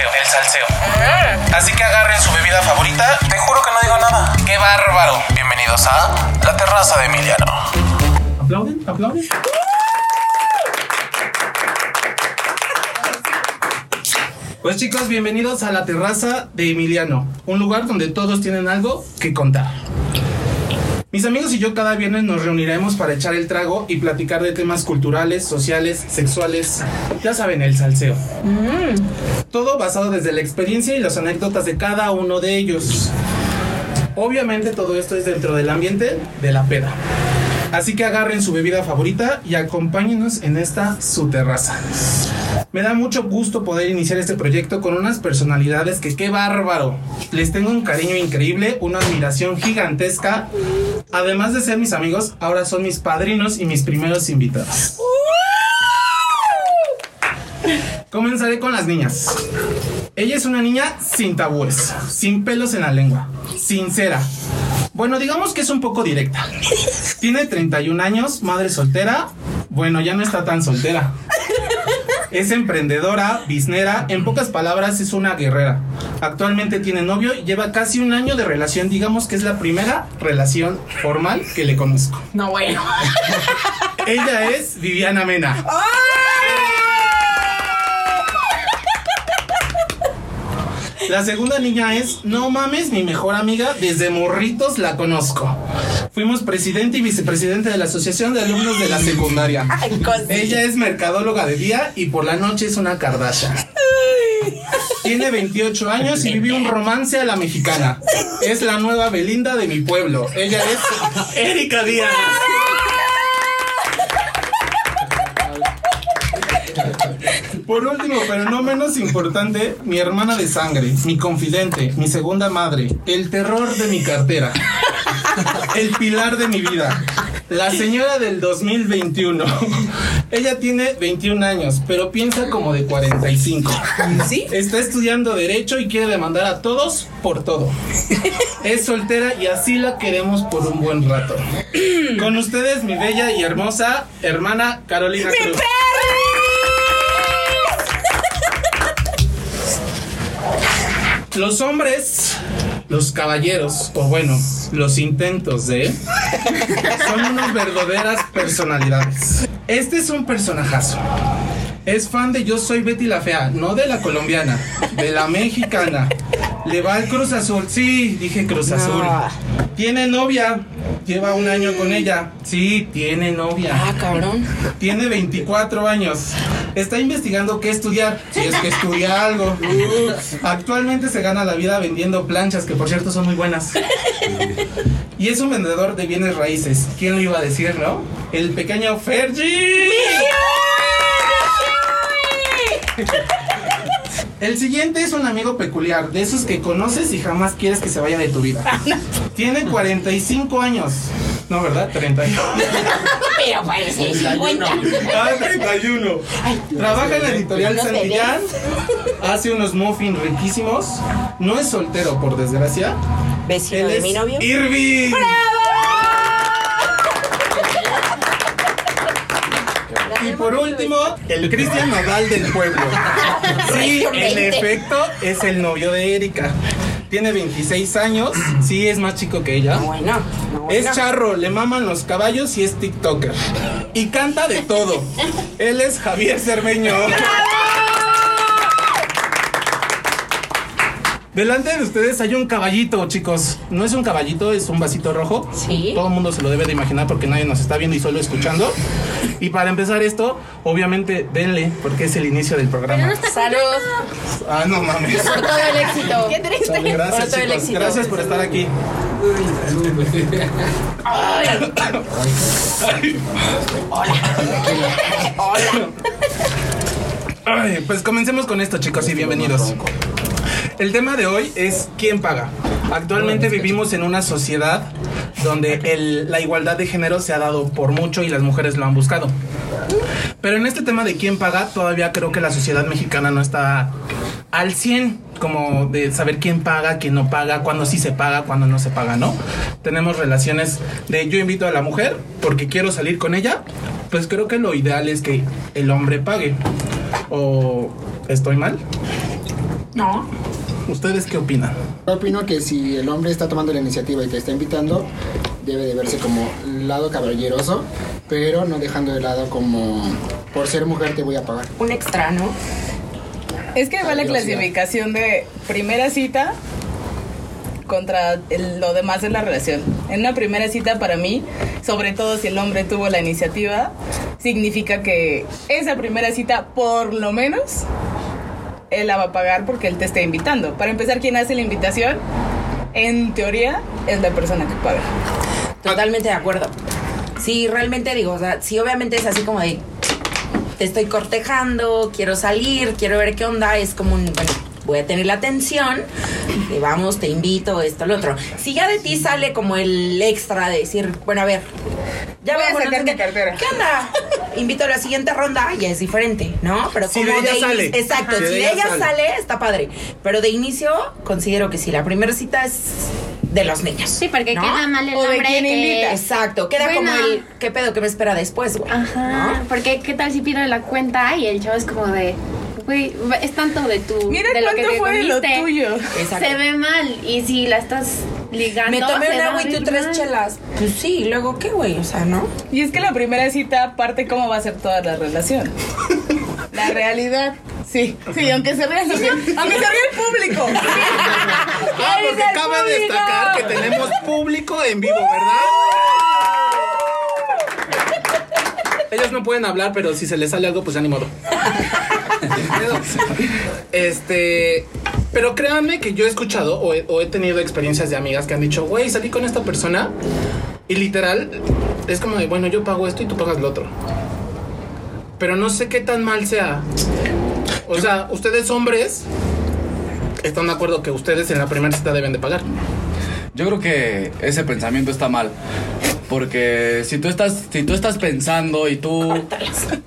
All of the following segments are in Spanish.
el salseo. Así que agarren su bebida favorita. Te juro que no digo nada. ¡Qué bárbaro! Bienvenidos a la terraza de Emiliano. ¿Aplauden? ¿Aplauden? Pues chicos, bienvenidos a la terraza de Emiliano, un lugar donde todos tienen algo que contar. Mis amigos y yo cada viernes nos reuniremos para echar el trago y platicar de temas culturales, sociales, sexuales, ya saben, el salseo. Todo basado desde la experiencia y las anécdotas de cada uno de ellos. Obviamente todo esto es dentro del ambiente de la peda. Así que agarren su bebida favorita y acompáñenos en esta su terraza. Me da mucho gusto poder iniciar este proyecto con unas personalidades que qué bárbaro. Les tengo un cariño increíble, una admiración gigantesca. Además de ser mis amigos, ahora son mis padrinos y mis primeros invitados. Comenzaré con las niñas. Ella es una niña sin tabúes, sin pelos en la lengua, sincera. Bueno, digamos que es un poco directa. Tiene 31 años, madre soltera. Bueno, ya no está tan soltera. Es emprendedora, biznera, en pocas palabras es una guerrera. Actualmente tiene novio y lleva casi un año de relación, digamos que es la primera relación formal que le conozco. No, bueno. Ella es Viviana Mena. La segunda niña es, no mames, mi mejor amiga, desde morritos la conozco. Fuimos presidente y vicepresidente de la Asociación de Alumnos de la Secundaria. Ella es mercadóloga de día y por la noche es una Kardashian. Tiene 28 años y vive un romance a la mexicana. Es la nueva Belinda de mi pueblo. Ella es Erika Díaz. Por último, pero no menos importante, mi hermana de sangre, mi confidente, mi segunda madre, el terror de mi cartera, el pilar de mi vida, la señora del 2021. Ella tiene 21 años, pero piensa como de 45. ¿Sí? Está estudiando derecho y quiere demandar a todos por todo. Es soltera y así la queremos por un buen rato. Con ustedes, mi bella y hermosa hermana Carolina Cruz. Los hombres, los caballeros, o bueno, los intentos de, son unas verdaderas personalidades. Este es un personajazo. Es fan de Yo Soy Betty la Fea, no de la colombiana, de la mexicana. Le va al Cruz Azul. Sí, dije Cruz Azul. Tiene novia. Lleva un año con ella. Sí, tiene novia. Ah, cabrón. Tiene 24 años. Está investigando qué estudiar, si es que estudia algo. Actualmente se gana la vida vendiendo planchas, que por cierto son muy buenas. Y es un vendedor de bienes raíces. ¿Quién lo iba a decir, no? El pequeño Fergie. El siguiente es un amigo peculiar, de esos que conoces y jamás quieres que se vaya de tu vida. Tiene 45 años. No, ¿verdad? 31. Pero parece 50. Ah, 31. Trabaja en la editorial No Santillán. Hace unos muffins riquísimos. No es soltero, por desgracia. Vecino Él de es mi novio. Irving. Y por último, el Cristian Nodal del pueblo. Sí, en efecto, es el novio de Erika. Tiene 26 años. Sí, es más chico que ella. No, bueno. No, Es charro, le maman los caballos y es TikToker. Y canta de todo. Él es Javier Cermeño. Delante de ustedes hay un caballito, chicos. No es un caballito, es un vasito rojo. Sí. Todo el mundo se lo debe de imaginar porque nadie nos está viendo y solo escuchando. Y para empezar esto, obviamente denle, porque es el inicio del programa. Salud. Ah, no mames. Por todo el éxito. Qué triste. Sale, por Gracias, todo el éxito. Gracias por estar aquí. Ay, pues comencemos con esto, chicos, y bienvenidos. El tema de hoy es quién paga. Actualmente vivimos en una sociedad donde el- la igualdad de género se ha dado por mucho y las mujeres lo han buscado. Pero en este tema de quién paga, todavía creo que la sociedad mexicana no está al 100, como de saber quién paga, quién no paga, cuándo sí se paga, cuándo no se paga, ¿no? Tenemos relaciones de yo invito a la mujer porque quiero salir con ella, pues creo que lo ideal es que el hombre pague. ¿O estoy mal? No. ¿Ustedes qué opinan? Yo opino que si el hombre está tomando la iniciativa y te está invitando, debe de verse como lado caballeroso, pero no dejando de lado como por ser mujer te voy a pagar. Un extra, ¿no? Es que va la clasificación de primera cita contra el- lo demás de la relación. En una primera cita para mí, sobre todo si el hombre tuvo la iniciativa, significa que esa primera cita por lo menos él la va a pagar porque él te está invitando. Para empezar, quien hace la invitación, en teoría, es la persona que paga. Totalmente de acuerdo. Sí, realmente digo, o sea, sí, obviamente es así como de. Te estoy cortejando, quiero salir, quiero ver qué onda. Es como un. Bueno, voy a tener la atención. Y vamos, te invito, esto, lo otro. Si ya de ti sale como el extra de decir, bueno, a ver. Ya Voy a sacar no sé mi qué- cartera. ¿Qué onda? Invito a la siguiente ronda, ya es diferente, ¿no? Pero Si como de ella sale. Exacto, Si de si de ella ella sale. sale, está padre. Pero de inicio, considero que sí, la primera cita es de los niños. Sí, porque ¿no? queda mal el O de que-. Exacto, queda Bueno. como el ¿qué pedo que me espera después, güey? Ajá, ¿no? porque qué tal si pierde la cuenta y el chavo es como de, güey, es tanto de tu, Mira de lo que cuánto te fue de lo comiste. tuyo. Exacto. Se ve mal y si la estás ligando. Me tomé se un agua y tú tres mal. chelas. Pues sí, ¿y luego qué, güey? O sea, ¿no? Y es que la primera cita parte cómo va a ser toda la relación. La realidad. Sí, sí, aunque se ría, aunque se ría el público. Ah, porque cabe público! destacar que tenemos público en vivo, ¿verdad? Ellos no pueden hablar, pero si se les sale algo, pues ya ni modo. Este. Pero créanme que yo he escuchado o he, o he tenido experiencias de amigas que han dicho, güey, salí con esta persona y literal es como de, bueno, yo pago esto y tú pagas lo otro. Pero no sé qué tan mal sea. O sea, ustedes hombres están de acuerdo que ustedes en la primera cita deben de pagar. Yo creo que ese pensamiento está mal. Porque si tú estás, si tú estás pensando y tú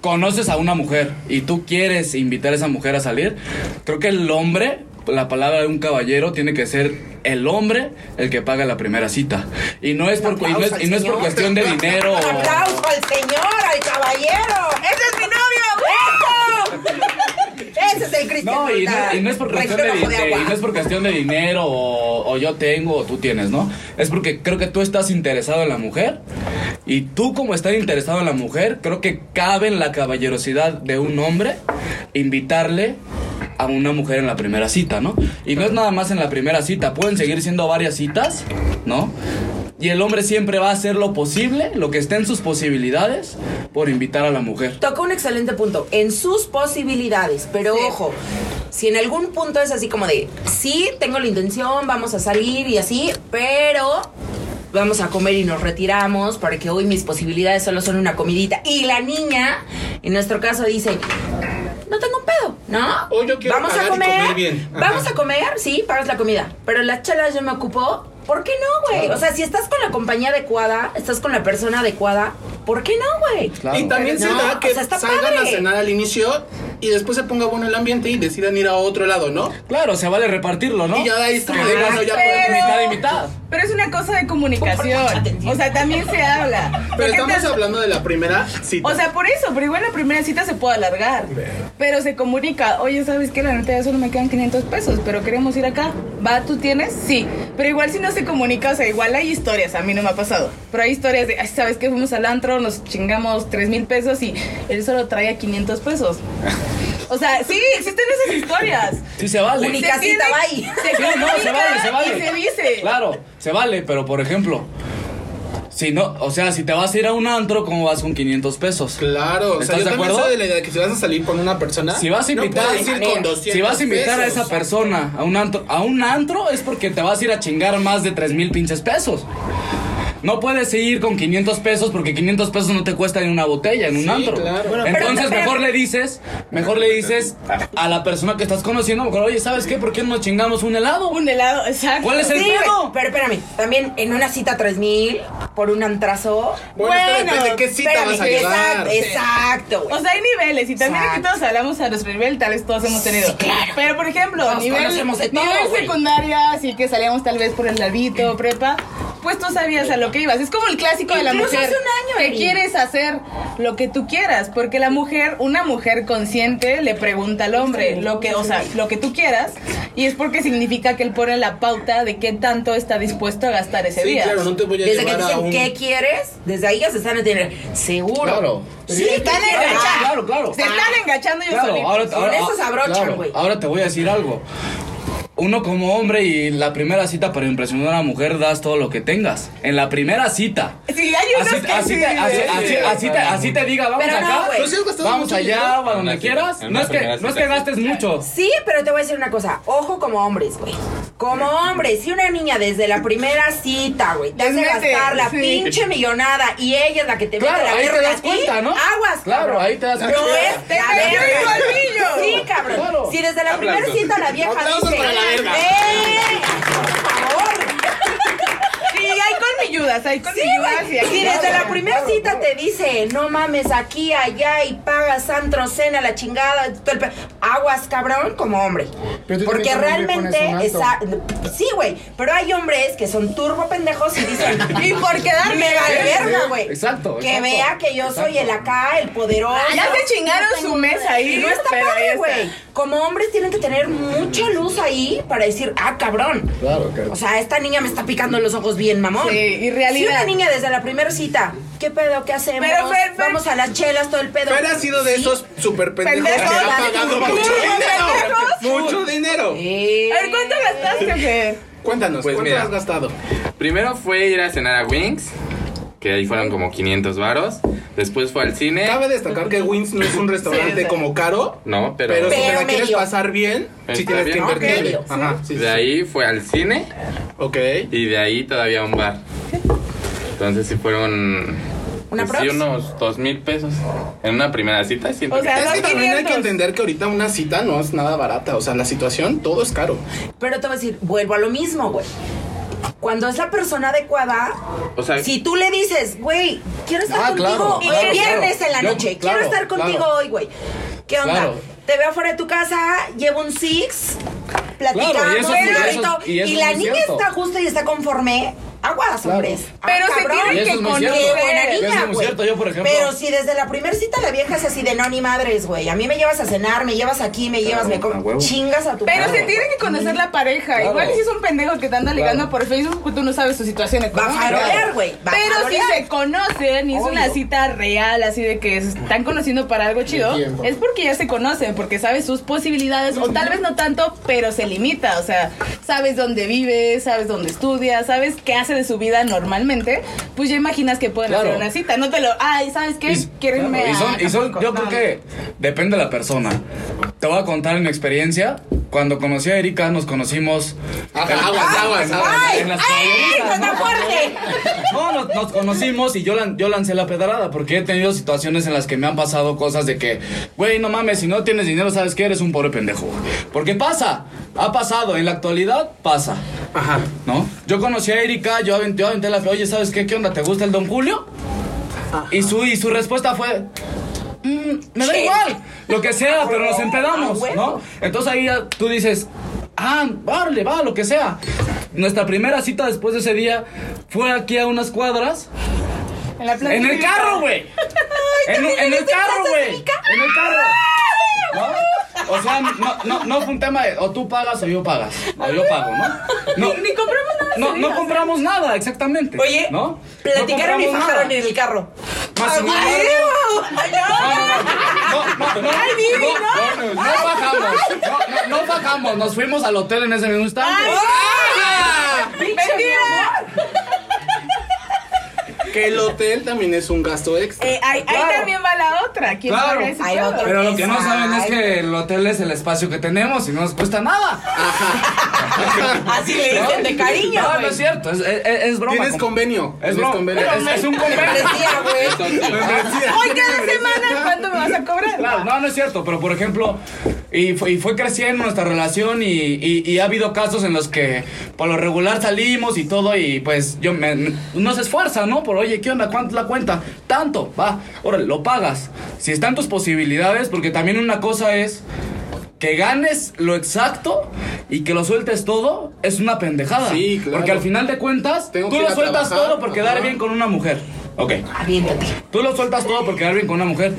conoces a una mujer y tú quieres invitar a esa mujer a salir, creo que el hombre, la palabra de un caballero, tiene que ser el hombre el que paga la primera cita. Y no es por, y no es, y no es por cuestión de dinero. Un aplauso al señor, al caballero. ¡Ese es mi novio! ¡Eso! Ese es el Cristian. No, y no, la y no es por cuestión de, región bajo dinero, agua. y no es por cuestión de dinero o, o yo tengo o tú tienes, ¿no? Es porque creo que tú estás interesado en la mujer y tú como estás interesado en la mujer, creo que cabe en la caballerosidad de un hombre invitarle a una mujer en la primera cita, ¿no? Y no es nada más en la primera cita, pueden seguir siendo varias citas, ¿no? Y el hombre siempre va a hacer lo posible, lo que esté en sus posibilidades, por invitar a la mujer. Toca un excelente punto. En sus posibilidades, pero ojo, si en algún punto es así como de, sí, tengo la intención, vamos a salir y así, pero vamos a comer y nos retiramos porque hoy mis posibilidades solo son una comidita. Y la niña, en nuestro caso, dice... No tengo un pedo, ¿no? O yo quiero Vamos a comer. comer bien. Ajá. Vamos a comer, sí, pagas la comida. Pero las chelas yo me ocupo. ¿Por qué no, güey? O sea, si estás con la compañía adecuada, estás con la persona adecuada, ¿por qué no, güey? Claro. Y también se No, da que o sea, está salgan a cenar al inicio y después se ponga bueno el ambiente y decidan ir a otro lado, ¿no? Claro, se vale repartirlo, ¿no? Y ya de ahí es como de, Que bueno, ya podemos mitad y mitad. Pero es una cosa de comunicación. O sea, también se habla. Pero estamos te- hablando de la primera cita. O sea, por eso, pero igual la primera cita se puede alargar. Pero se comunica, oye, ¿sabes qué? La neta ya solo me quedan 500 pesos, pero queremos ir acá. ¿Va? ¿Tú tienes? Sí. Pero igual si no se comunica, o sea, igual hay historias, a mí no me ha pasado. Pero hay historias de, "Ay, ¿sabes qué? Fuimos al antro, nos chingamos 3 mil pesos y él solo traía 500 pesos. O sea, sí, existen esas historias. Sí se vale. Tiene- bye. Se Sí, no, se vale, se vale. Y se dice. Claro, se vale, pero por ejemplo, si no, o sea, si te vas a ir a un antro, ¿cómo vas con 500 pesos? Claro, o sea, ¿Estás yo de también acuerdo? soy de la idea de que si vas a salir con una persona, Si vas a invitar, no ir con 200 si vas a invitar a esa persona a un antro, a un antro es porque te vas a ir a chingar más de 3 mil pinches pesos. No puedes ir con 500 pesos porque 500 pesos no te cuesta ni una botella en un Sí, antro. claro. Bueno, Entonces pero- mejor le dices, mejor le dices a la persona que estás conociendo, mejor, oye, ¿sabes qué? ¿Por qué no nos chingamos un helado? Un helado, exacto. ¿Cuál es el Sí, pedo? pero espérame, también en una cita 3000 por un antrazo. Bueno, es que depende de qué cita espérame, vas a llevar. Exacto, exacto, güey. O sea, hay niveles y también aquí Exacto. todos hablamos a nuestro nivel, tal vez todos hemos tenido. Sí, claro. Pero por ejemplo, Todos nivel, de todo, nivel secundaria, así que salíamos tal vez por el ladito, prepa. después tú sabías a lo que ibas. Es como el clásico de la Incluso mujer. hace un año, que quieres hacer lo que tú quieras, porque la mujer, una mujer consciente le pregunta al hombre lo que, o sea, lo que tú quieras, y es porque significa que él pone la pauta de qué tanto está dispuesto a gastar ese Sí, día. claro, no te voy a Desde que llevar a dicen un... qué quieres, desde ahí ya se están entendiendo. Seguro. Claro. Sí, están Claro, enganchados. claro, claro. Se están enganchando ellos Claro, solitos. ahora, Con eso se abrochan, claro, güey. ahora te voy a decir algo. Uno como hombre y la primera cita para impresionar a una mujer das todo lo que tengas. En la primera cita. Sí, hay unos Así, que así, sí. te, así, sí, así, sí, así te, así te diga, vamos Pero no, acá. Pero gastado vamos allá, a donde quieras. No es que, no es que gastes mucho. Sí, pero te voy a decir una cosa. Ojo como hombres, güey. Como hombres, si una niña desde la primera cita, güey, te hace mete, gastar la sí. pinche millonada y ella es la que te mete Claro, la ahí te das cuenta, ¿no? Aguas, Claro, cabrón. ahí te das No cuenta. es Te colmillo. Sí, cabrón. Claro. Si desde la primera cita la vieja dice... para la hay colmilludas, hay Sí, colmilludas. güey. y desde la primera cita te dice, no mames, aquí, allá, y pagas antro, cena, la chingada, todo el pe- aguas, cabrón, como hombre. Porque realmente, esa, sí, güey, pero hay hombres que son turbo pendejos y dicen, y por quedar me vale Sí, verga, sí, güey. exacto, Que vea que yo soy el acá, el poderoso. Ya se chingaron su mes ahí. No está padre, güey. Como hombres tienen que tener mucha luz ahí para decir, ah, cabrón. Claro, claro. O sea, esta niña me está picando los ojos bien, mamón. Sí, y realidad. Si una niña desde la primera cita, ¿qué pedo? ¿Qué hacemos? Pero, Fer, Fer- Vamos a las chelas, todo el pedo. Fer ha sido de Sí. esos super pendejos Pendejos, que ha pagado mucho dinero. Mucho dinero. A ver, ¿cuánto gastaste, Fer? Cuéntanos, Pues ¿cuánto mira. has gastado? Primero fue ir a cenar a Wings, que ahí fueron como 500 varos. Después fue al cine. Cabe destacar que Wings no es un restaurante sí. como caro, No, pero, pero, si te la quieres medio. pasar bien, Está sí tienes que bien. invertirle. Ok, Ajá, sí, de sí. ahí fue al cine Ok. y de ahí todavía a un bar. Entonces sí fueron ¿Una pues, sí, unos dos mil pesos en una primera cita. Siento O sea, que Es que también hay que 500. entender que ahorita una cita no es nada barata. O sea, la situación, todo es caro. Pero te voy a decir, vuelvo a lo mismo, güey. Cuando es la persona adecuada, O sea, si tú le dices, güey, quiero estar Ah, contigo claro, hoy claro, viernes claro. en la Yo, noche, claro, quiero estar contigo claro. hoy, güey. ¿Qué onda? Claro. Te veo fuera de tu casa, llevo un six, platicamos, Claro, y eso- un y eso- ratito, y eso y es la niña cierto. está justa y está conforme. Aguas, Claro. hombres. Ah, Pero se tienen que conocer. niña, Pero si desde la primera cita la vieja es así de no, ni madres, güey. A mí me llevas a cenar, me llevas aquí, me llevas, me a chingas a tu Pero madre. se tiene que conocer la pareja. Claro. Igual si es un pendejo que te anda ligando Claro. por Facebook, pues tú no sabes su situación Va a económica. farolear, güey. Va a Pero si se conocen y es una cita real, así de que se están conociendo para algo chido, es porque ya se conocen, porque sabes sus posibilidades, o tal vez no tanto, pero se limita. O sea, sabes dónde vive, sabes dónde estudia, sabes qué hace de su vida normalmente, pues ya imaginas que pueden Claro. hacer una cita. No te lo, ay, ¿sabes qué? Y- Quiero irme claro, y son, y son- Acapulco". yo creo que depende de la persona. Te voy a contar mi experiencia. Cuando conocí a Erika, nos conocimos. Ajá, aguas, aguas, aguas. ¡Ay! en las ¡Ay! caballerizas, ¡Está ¿no? fuerte! No, nos, nos conocimos y yo, lan- yo lancé la pedrada porque he tenido situaciones en las que me han pasado cosas de que, güey, no mames, si no tienes dinero, ¿sabes qué? Eres un pobre pendejo. Porque pasa, ha pasado, en la actualidad pasa, Ajá. ¿no? Yo conocí a Erika, yo aventé, yo aventé la fe, oye, ¿sabes qué? ¿Qué onda? ¿Te gusta el Don Julio? Y su, y su respuesta fue, "Mm, me da Sí. igual, lo que sea, pero nos Ah, empedamos. ¿no? Entonces ahí ya tú dices, ah, vale, va, lo que sea. Nuestra primera cita después de ese día fue aquí a unas cuadras. En, la En el carro, güey. En, en el carro, güey. En el carro. ¿No? O sea, no, no, no fue un tema de o tú pagas o yo pagas. O yo pago, ¿no? No, Ni compramos nada. no, no compramos nada, exactamente. Oye, ¿no? platicaron No y fajaron en el carro. Más. ¡Ay, no! No, no, no, no, no, no, no bajamos, no, no, no bajamos, nos fuimos al hotel en ese mismo instante. ¡Ah! ¡Mentira! Que el hotel también es un gasto extra. Eh, ahí, también va la otra. ¿Quién Claro. Hay otro. Pero lo que no saben es que el hotel es el espacio que tenemos y no nos cuesta nada. Así le dicen de cariño, No, no es cierto, es, es, es broma. Tienes convenio. Es broma. convenio. Es, es un convenio. Güey. Hoy cada semana, ¿cuánto me vas a cobrar? Claro, no, no es cierto, pero por ejemplo, y fue, y fue creciendo nuestra relación y, y- y ha habido casos en los que por lo regular salimos y todo y pues yo me, me- uno se esfuerza, ¿no? Por oye, ¿qué onda? ¿Cuánto es la cuenta? Tanto, va, órale, lo pagas. Si están tus posibilidades, porque también una cosa es que ganes lo exacto y que lo sueltes todo es una pendejada. Sí, claro. Porque al final de cuentas, Tengo tú lo sueltas trabajar, todo por quedar ajá. bien con una mujer. Ok. Aviéntate. Tú lo sueltas todo por quedar bien con una mujer.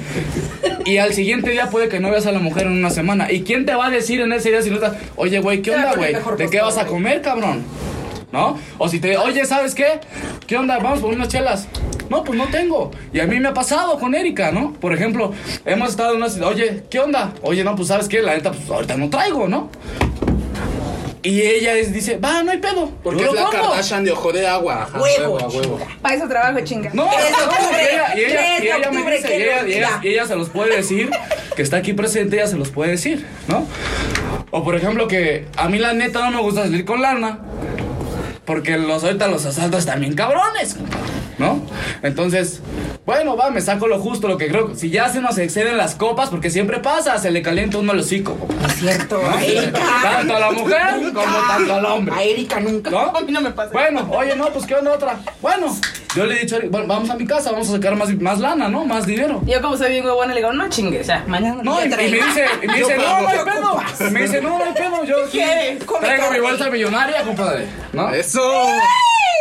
Y al siguiente día puede que no veas a la mujer en una semana. ¿Y quién te va a decir en ese día si no estás? Oye, güey, ¿qué onda, güey? ¿De qué vas a comer, cabrón? ¿No? O si te, oye, ¿sabes qué? ¿Qué onda? Vamos por unas chelas. No, pues no tengo. Y a mí me ha pasado con Erika, ¿no? Por ejemplo, hemos estado en una ciudad, oye, ¿qué onda? Oye, no, pues ¿sabes qué? La neta, pues ahorita no traigo, ¿no? Y ella es- dice, va, no hay pedo. Porque Yo es la compro". Kardashian de ojo de agua. Ajá, Huevo, a huevo. Para eso trabajo, chinga. No, 3 de no, octubre, y ella, y ella, 3 y de ella me octubre, dice, qué y ella, y ella- locura. y ella se los puede decir, que está aquí presente, ella se los puede decir, ¿no? O por ejemplo que a mí la neta no me gusta salir con lana, porque los ahorita los asaltos bien cabrones, ¿no? Entonces, bueno, va, me saco lo justo, lo que creo, si ya se nos exceden las copas, porque siempre pasa, se le calienta uno el hocico. Es cierto. A Erika. Tanto a la mujer como tanto al hombre. A Erika nunca. ¿No? A mí no me pasa. Bueno, oye, no, pues qué onda otra. Bueno, yo le he dicho, bueno, vamos a mi casa, vamos a sacar más, más lana, ¿no? Más dinero. Yo como soy bien huevona, le digo, no chingues, ya, mañana No, y, y me dice, y me dice, no, no hay pedo. Me dice, no, no hay pedo. Yo? Come traigo mi bolsa millonaria, compadre. ¿No? ¡Eso!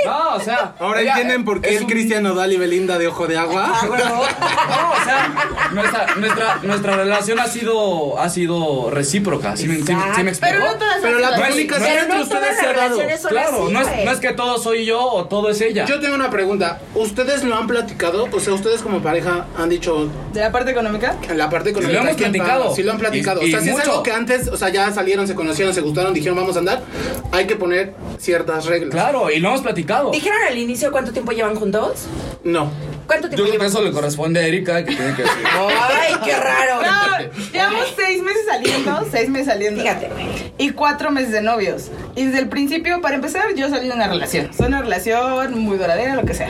No, o sea. Ahora ella entienden por qué es es un- Cristian Nodal y Belinda de ojo de agua. Ah, huevo. No, o sea, nuestra, nuestra, nuestra relación ha sido, ha sido recíproca. ¿Sí me, sí me- sí me explico? Pero no todas Pero la comunicación entre no ustedes se ha dado. Claro, así, no es, no es que todo soy yo o todo es ella. Yo tengo una pregunta. ¿Ustedes lo han platicado? O sea, ustedes como pareja han dicho ¿De la parte económica? en la parte económica. lo hemos ¿quién platicado. Sí lo han platicado. Y- o sea, si es mucho. algo que antes, o sea, ya salieron, se conocieron, se gustaron, dijeron vamos a andar, hay que poner ciertas reglas. Claro, y lo hemos platicado. ¿Dijeron al inicio cuánto tiempo llevan juntos? No. ¿Cuánto Yo tiempo creo que eso le corresponde a Erika, que tiene que decir. Ay, qué raro. No, llevamos seis meses saliendo, seis meses saliendo. Fíjate, güey. Y cuatro meses de novios. Y desde el principio, para empezar, yo salí de una relación. Fue una relación muy duradera, lo que sea.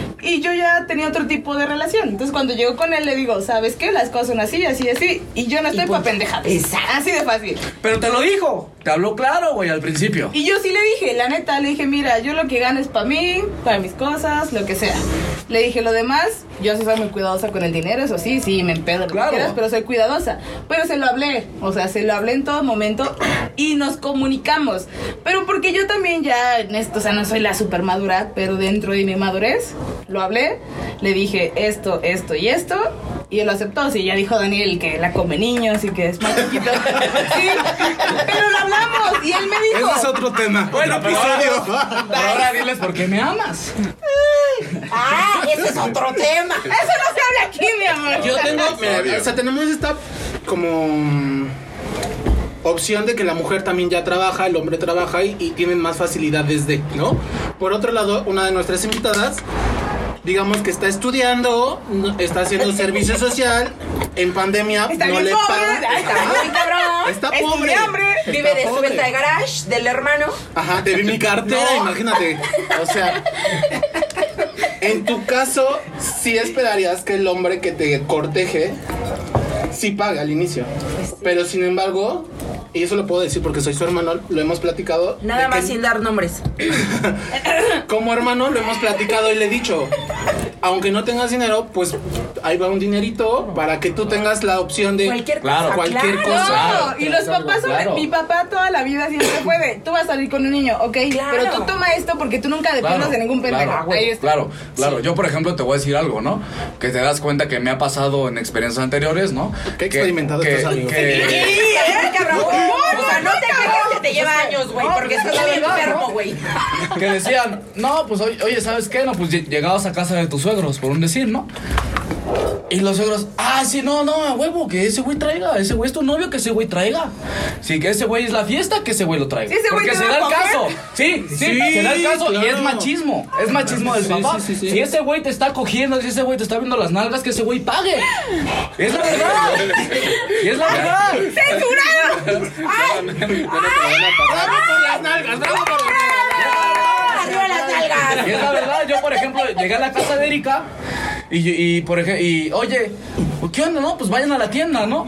Y yo ya tenía otro tipo de relación. Entonces, cuando llego con él, le digo, ¿sabes qué? Las cosas son así, así, así. Y yo no estoy para pendejadas. Así de fácil. Pero te lo dijo. Te habló claro, güey, al principio. Y yo sí le dije, la neta, le dije, mira, yo lo que gano es para mí, para mis cosas, lo que sea. Le dije, lo demás, yo sí soy muy cuidadosa con el dinero, eso sí, sí, me empedo lo que Claro. quieras, pero soy cuidadosa. Pero se lo hablé, o sea, se lo hablé en todo momento y nos comunicamos. Pero porque yo también ya en esto, o sea, no soy la super madura, pero dentro de mi madurez, lo hablé, le dije esto, esto y esto. Y él lo aceptó, sí, ya dijo Daniel que la come niños y que es más chiquito. Sí, pero lo hablamos y él me dijo... Ese es otro tema. Bueno, pero ahora, episodio. pero ahora diles por qué me amas. Ah, ese es otro tema. Eso no se habla aquí, mi amor. Yo tengo, mira, o sea, tenemos esta como mm, opción de que la mujer también ya trabaja, el hombre trabaja y, y tienen más facilidades de, ¿no? Por otro lado, una de nuestras invitadas, digamos que está estudiando, está haciendo servicio social, en pandemia Está no le pobre, pagan. Está muy cabrón. Está pobre. Vive de su venta de garage del hermano. Ajá, de mi cartera, No. imagínate. O sea, en tu caso, sí esperarías que el hombre que te corteje sí pague al inicio. Pero sin embargo, y eso lo puedo decir porque soy su hermano, lo hemos platicado. Nada más que sin dar nombres. Como hermano lo hemos platicado y le he dicho, aunque no tengas dinero, pues ahí va un dinerito para que tú tengas la opción de Cualquier Claro, cosa. cualquier claro. cosa. No, y los papás son. Claro. Mi papá toda la vida siempre fue de. Tú vas a salir con un niño, ok. Claro. Pero tú toma esto porque tú nunca dependas de ningún pendejo. Claro, claro, claro. Yo, por ejemplo, te voy a decir algo, ¿no? Que te das cuenta que me ha pasado en experiencias anteriores, ¿no? Qué Que- experimentado que- estás, amigo. Sí, que- ¿eh, cabrón? O sea, no te quejes que te lleva años, güey, No, porque pues, estás verdad, enfermo, güey. que decían, no, pues oye, ¿sabes qué? No, pues lle- llegabas a casa de tus suegros, por un decir, ¿no? Y los suegros, ah, sí, no, no, a huevo, que ese güey traiga, ese güey es tu novio, que ese güey traiga. Sí, que ese güey es la fiesta, que ese güey lo traiga. Sí, ese güey Porque se da el caso. Sí, sí, Sí, se da el caso y es machismo. Es machismo del Sí, papá. sí, sí, sí. Si ese güey te está cogiendo, si ese güey te está viendo las nalgas, que ese güey pague. Es la verdad. Y es la verdad. ¡Bravo por las nalgas! ¡Bravo por las nalgas! Arriba las Y nalgas. es la verdad, yo por ejemplo llegué a la casa de Erika y, y por ejemplo, y oye, ¿qué onda? No, pues vayan a la tienda, ¿no?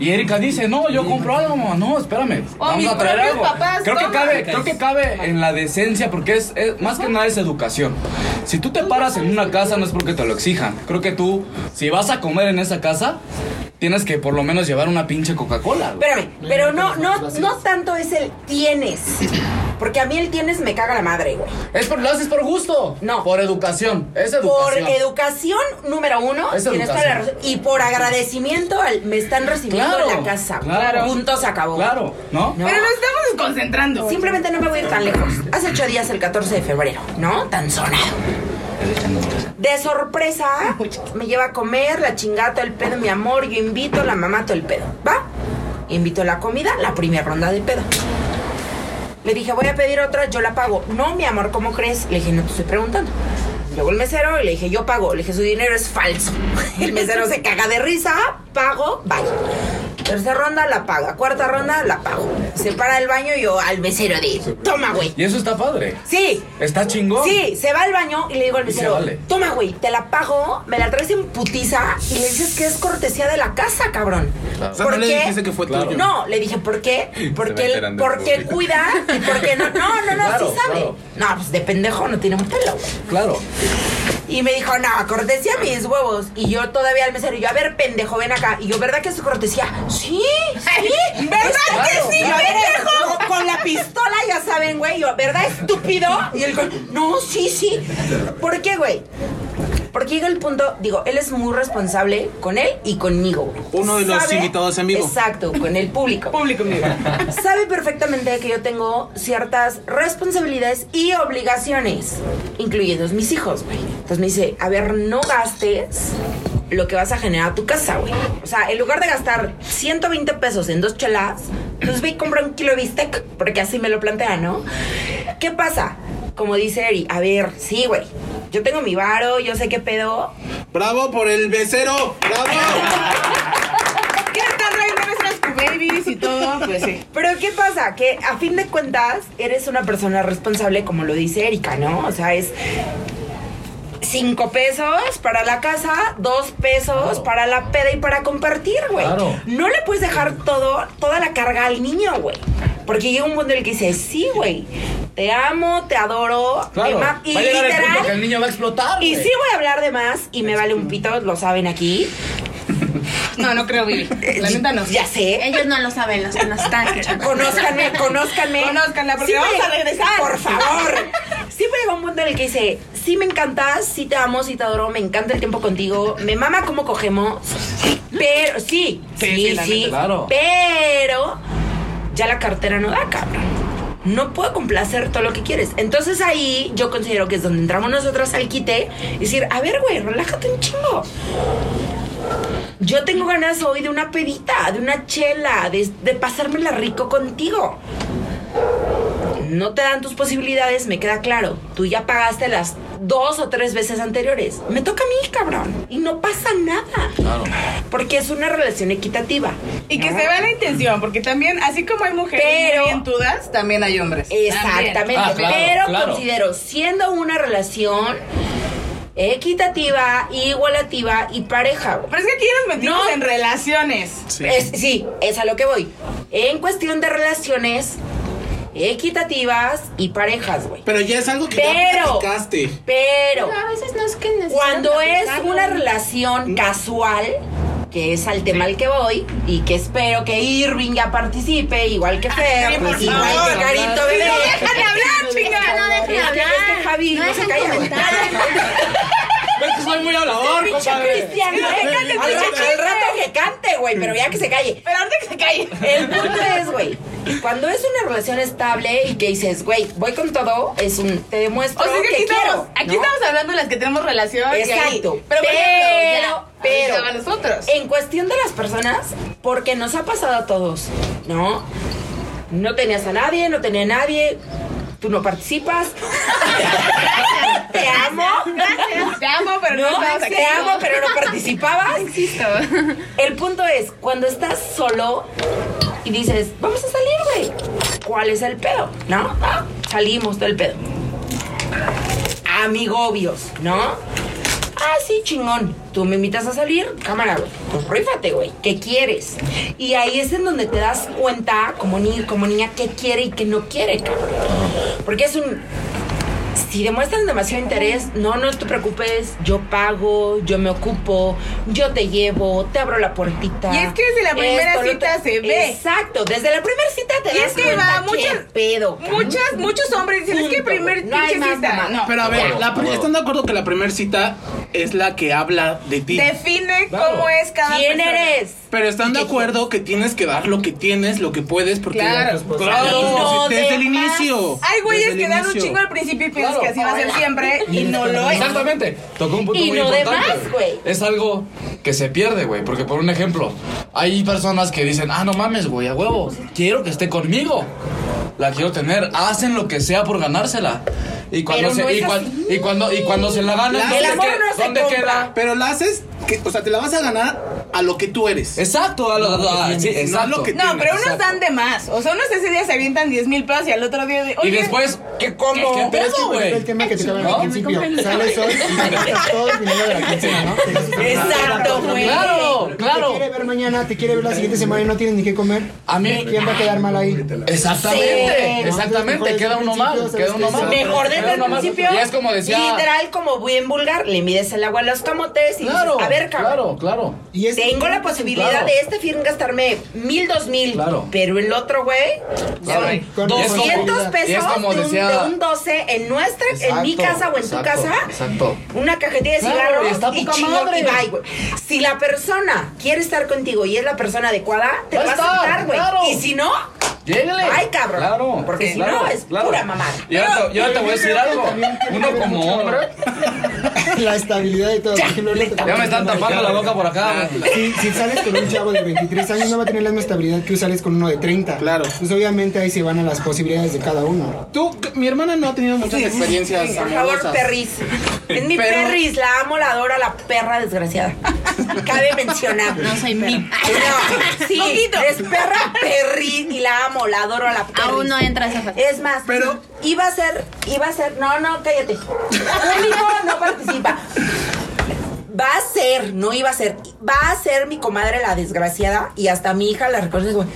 Y Erika dice, no, yo compro algo, mamá. No, espérame, vamos mis a traer algo. papás, creo que cabe, creo que cabe en la decencia porque es, es- más que nada es educación. Si tú te paras en una casa no es porque te lo exijan. Creo que tú, si vas a comer en esa casa, tienes que por lo menos llevar una pinche Coca-Cola. Espérame, pero no, no, no tanto es el tienes. Porque a mí el tienes me caga la madre, güey. Es por, lo haces por gusto. No. Por educación. Es Por educación. educación, número uno, Es tienes toda la educación. razón. Y por agradecimiento al me están recibiendo Claro, en la casa. claro. Punto se acabó. Claro, ¿no? No. Pero nos estamos desconcentrando. Simplemente no me voy a ir tan lejos. Hace ocho días, el 14 de febrero, ¿no? Tan sonado. De sorpresa, me lleva a comer, la chingata, el pedo, mi amor, yo invito, la mamá, todo el pedo. ¿Va? Invito la comida, la primera ronda de pedo. Le dije, voy a pedir otra, yo la pago. No, mi amor, ¿cómo crees? Le dije, no te estoy preguntando. Llegó el mesero y le dije, yo pago. Le dije, su dinero es falso. El mesero se caga de risa, pago, bye. Tercera ronda, la paga. Cuarta ronda, la pago. Se para del baño y yo al mesero de, toma, güey. Y eso está padre. Sí, Está chingón. Sí, se va al baño y le digo al mesero, vale. toma, güey, te la pago, me la traes en putiza y le dices que es cortesía de la casa, cabrón. Claro. O sea, no le dijiste que fue Claro. tuyo. No, le dije, ¿por qué? Porque, él- porque el cuida y porque no. No, no, no, Claro, sí sabe. claro. No, pues de pendejo no tiene un pelo, güey. Claro. Y me dijo, no, cortesía mis huevos. Y yo todavía al mesero, y yo, a ver, pendejo, ven acá. Y yo, ¿verdad que es cortesía? Sí, sí. ¿Verdad Claro, que sí, claro. pendejo? Con, con la pistola, ya saben, güey. ¿verdad, estúpido? Y él, con, no, sí, sí. ¿Por qué, güey? Porque llega el punto, digo, él es muy responsable con él y conmigo, güey. Uno de los invitados vivo. Exacto, con el público. Público mío. Sabe perfectamente que yo tengo ciertas responsabilidades y obligaciones, incluyendo mis hijos, güey. Entonces me dice, a ver, no gastes lo que vas a generar a tu casa, güey. O sea, en lugar de gastar 120 pesos en dos chelas, pues ve y compra un kilo de bistec, porque así me lo plantea, ¿no? ¿Qué pasa? Como dice Eri, a ver, sí, güey. Yo tengo mi varo, yo sé qué pedo, Bravo por el becero. Bravo. ¿Quién está trayendo nuestras babies y todo? Pues sí. Pero ¿qué pasa? Que a fin de cuentas eres una persona responsable, como lo dice Erika, ¿no? O sea, es cinco pesos para la casa, dos pesos para la peda y para compartir, güey. Claro. No le puedes dejar todo, toda la carga al niño, güey. Porque llega un punto en el que dice, sí, güey, te amo, te adoro. Claro. te ma- y Va a llegar el punto literal, que el niño va a explotar. y güey. sí voy a hablar de más y me vale un pito, lo saben aquí. No, no creo, Vivi. La neta no. Ya sé. Ellos no lo saben, los que nos están escuchando. Conózcanme, conózcanme. Conózcanla, porque me vamos a regresar. Por favor. Siempre llega un punto en el que dice, sí me encantas, sí te amo, sí te adoro, me encanta el tiempo contigo, me mama cómo cogemos, pero sí, Sí, sí, sí. Claro. pero ya la cartera no da, cabrón. No puedo complacer todo lo que quieres. Entonces ahí yo considero que es donde entramos nosotras al quite y decir, a ver, güey, relájate un chingo. Yo tengo ganas hoy de una pedita, de una chela, de, de pasármela rico contigo. No te dan tus posibilidades, me queda claro. Tú ya pagaste las dos o tres veces anteriores. Me toca a mí, cabrón. Y no pasa nada. Claro. Porque es una relación equitativa. Y que se vea la intención, porque también, así como hay mujeres Pero- dientudas, también hay hombres. Exactamente. Ah, claro, pero claro. considero, siendo una relación equitativa, igualativa y pareja. Pero es que aquí nos metimos No. en relaciones. Sí. Es- sí, es a lo que voy. En cuestión de relaciones equitativas y parejas, güey. Pero ya es algo que ya Pero, platicaste. pero, Pero a veces no es que cuando es una relación casual, que es al tema al que voy, y que espero que Irving ya participe, igual que Fer, Sí, por pues, igual favor. que Carito Bebé. ¡Déjame hablar, chinga! No que, hablar. es que Javi no, se dejen calla. Ves que soy muy hablador, compadre. Cristian, ¿eh? al, rato, al rato que cante, güey, pero ya que se calle. Pero ahorita que se calle. El punto es, güey, cuando es una relación estable y que dices, güey, voy con todo, es un, te demuestro O sea que que aquí, quiero. estamos, aquí ¿no? estamos hablando de las que tenemos relación. y ahí- Exacto. Pero, por Pero, ejemplo, ya, pero- ahorita va a nosotros. En cuestión de las personas, porque nos ha pasado a todos, ¿no? No tenías a nadie, no tenía a nadie, tú no participas. te amo. Te amo, pero no, No, aquí. te amo, pero no participabas. Insisto. El punto es, cuando estás solo y dices, vamos a salir, güey. ¿Cuál es el pedo? ¿No? Ah, salimos del pedo. Amigobios, ¿no? Ah, sí, chingón. Tú me invitas a salir, cámara, güey. Pues rífate, güey. ¿Qué quieres? Y ahí es en donde te das cuenta, como, ni, como niña, qué quiere y qué no quiere, cabrón. Porque es un. Si demuestran demasiado interés, no, no te preocupes, yo pago, yo me ocupo, yo te llevo, te abro la puertita. Y es que desde la primera Esto, cita otro. se ve. Exacto, desde la primera cita te Y das es que cuenta va, qué muchas- pedo. Muchas, muchos hombres dicen, es que primer. No hay pinche más cita. mamá. No. Pero a ver, la ¿están de acuerdo que la primera cita es la que habla de ti? Define Claro. cómo es cada ¿Quién persona. eres? Pero están de acuerdo que tienes que dar lo que tienes, lo que puedes, porque Claro. No desde el de inicio. Hay güeyes que dan un chingo al principio y piensas Claro. que así va a ser siempre y no lo es. Exactamente. Tocó un punto Y muy importante. más, güey. Es algo que se pierde, güey. Porque, por un ejemplo, hay personas que dicen, ah, no mames, güey, a huevo. Quiero que esté conmigo. La quiero tener. Hacen lo que sea por ganársela. Y cuando, se, no y, cuan- cuando, y cuando se la ganan, ¿dónde, amor que- no se dónde compra. queda? Pero la haces, que, o sea, te la vas a ganar a lo que tú eres. Exacto, a lo, a- sí, no exacto. lo que No, pero unos Exacto. dan de más. O sea, unos ese día se avientan 10 mil pesos y al otro día de. Y Oye, después, ¿qué como? Pero es que, güey? el tema que te acabo ¿No? al principio, sales hoy y te gastas todo el dinero de la quincena, ¿no? Te Exacto, güey. Claro, Te claro. quiere ver mañana, te quiere ver la siguiente semana y no tienes ni qué comer. A mí, ¿Quién va a quedar mal ahí? exactamente, exactamente, queda uno mal, queda uno ¿sabes mal. qué? Mejor desde el principio. Y es como decía. Literal, como bien vulgar, le mides el agua a los camotes y Claro, a ver, cabrón. claro, claro. Y es- Tengo la posibilidad Claro. de este fin gastarme mil, dos mil. Claro. Pero el otro, güey, Claro. Con Y es como- 200 y es pesos como de, un, de un 12 en nuestra, en mi casa o en tu casa. exacto. Una cajetilla de cigarros y está y poca chingón madre. y bye, güey. Si la persona quiere estar contigo y es la persona adecuada, te Va a va a estar, aceptar, güey. claro. Y si no, Llégale. Ay, cabrón. Claro. Porque si no, es pura mamada. Y ahora, te, voy a decir algo. Uno como hombre. la estabilidad y todo. Ya me están tapando la boca por acá. güey. Si, si sales con un chavo de 23 años, no va a tener la misma estabilidad que sales con uno de 30. Claro. Pues obviamente ahí se van a las posibilidades de cada uno. Tú, mi hermana no ha tenido muchas experiencias Por favor, perris. Es mi Pero- perris, la amo, la adoro, la perra desgraciada. Cabe mencionar. No soy mi. No, sí, es perra perris y la amo, la adoro a la perris. Aún no entra esa fase. Es más, Pero- iba a ser, iba a ser, no, no, cállate. Público no participa. Va a ser, no iba a ser, va a ser mi comadre la desgraciada y hasta mi hija la reconoce como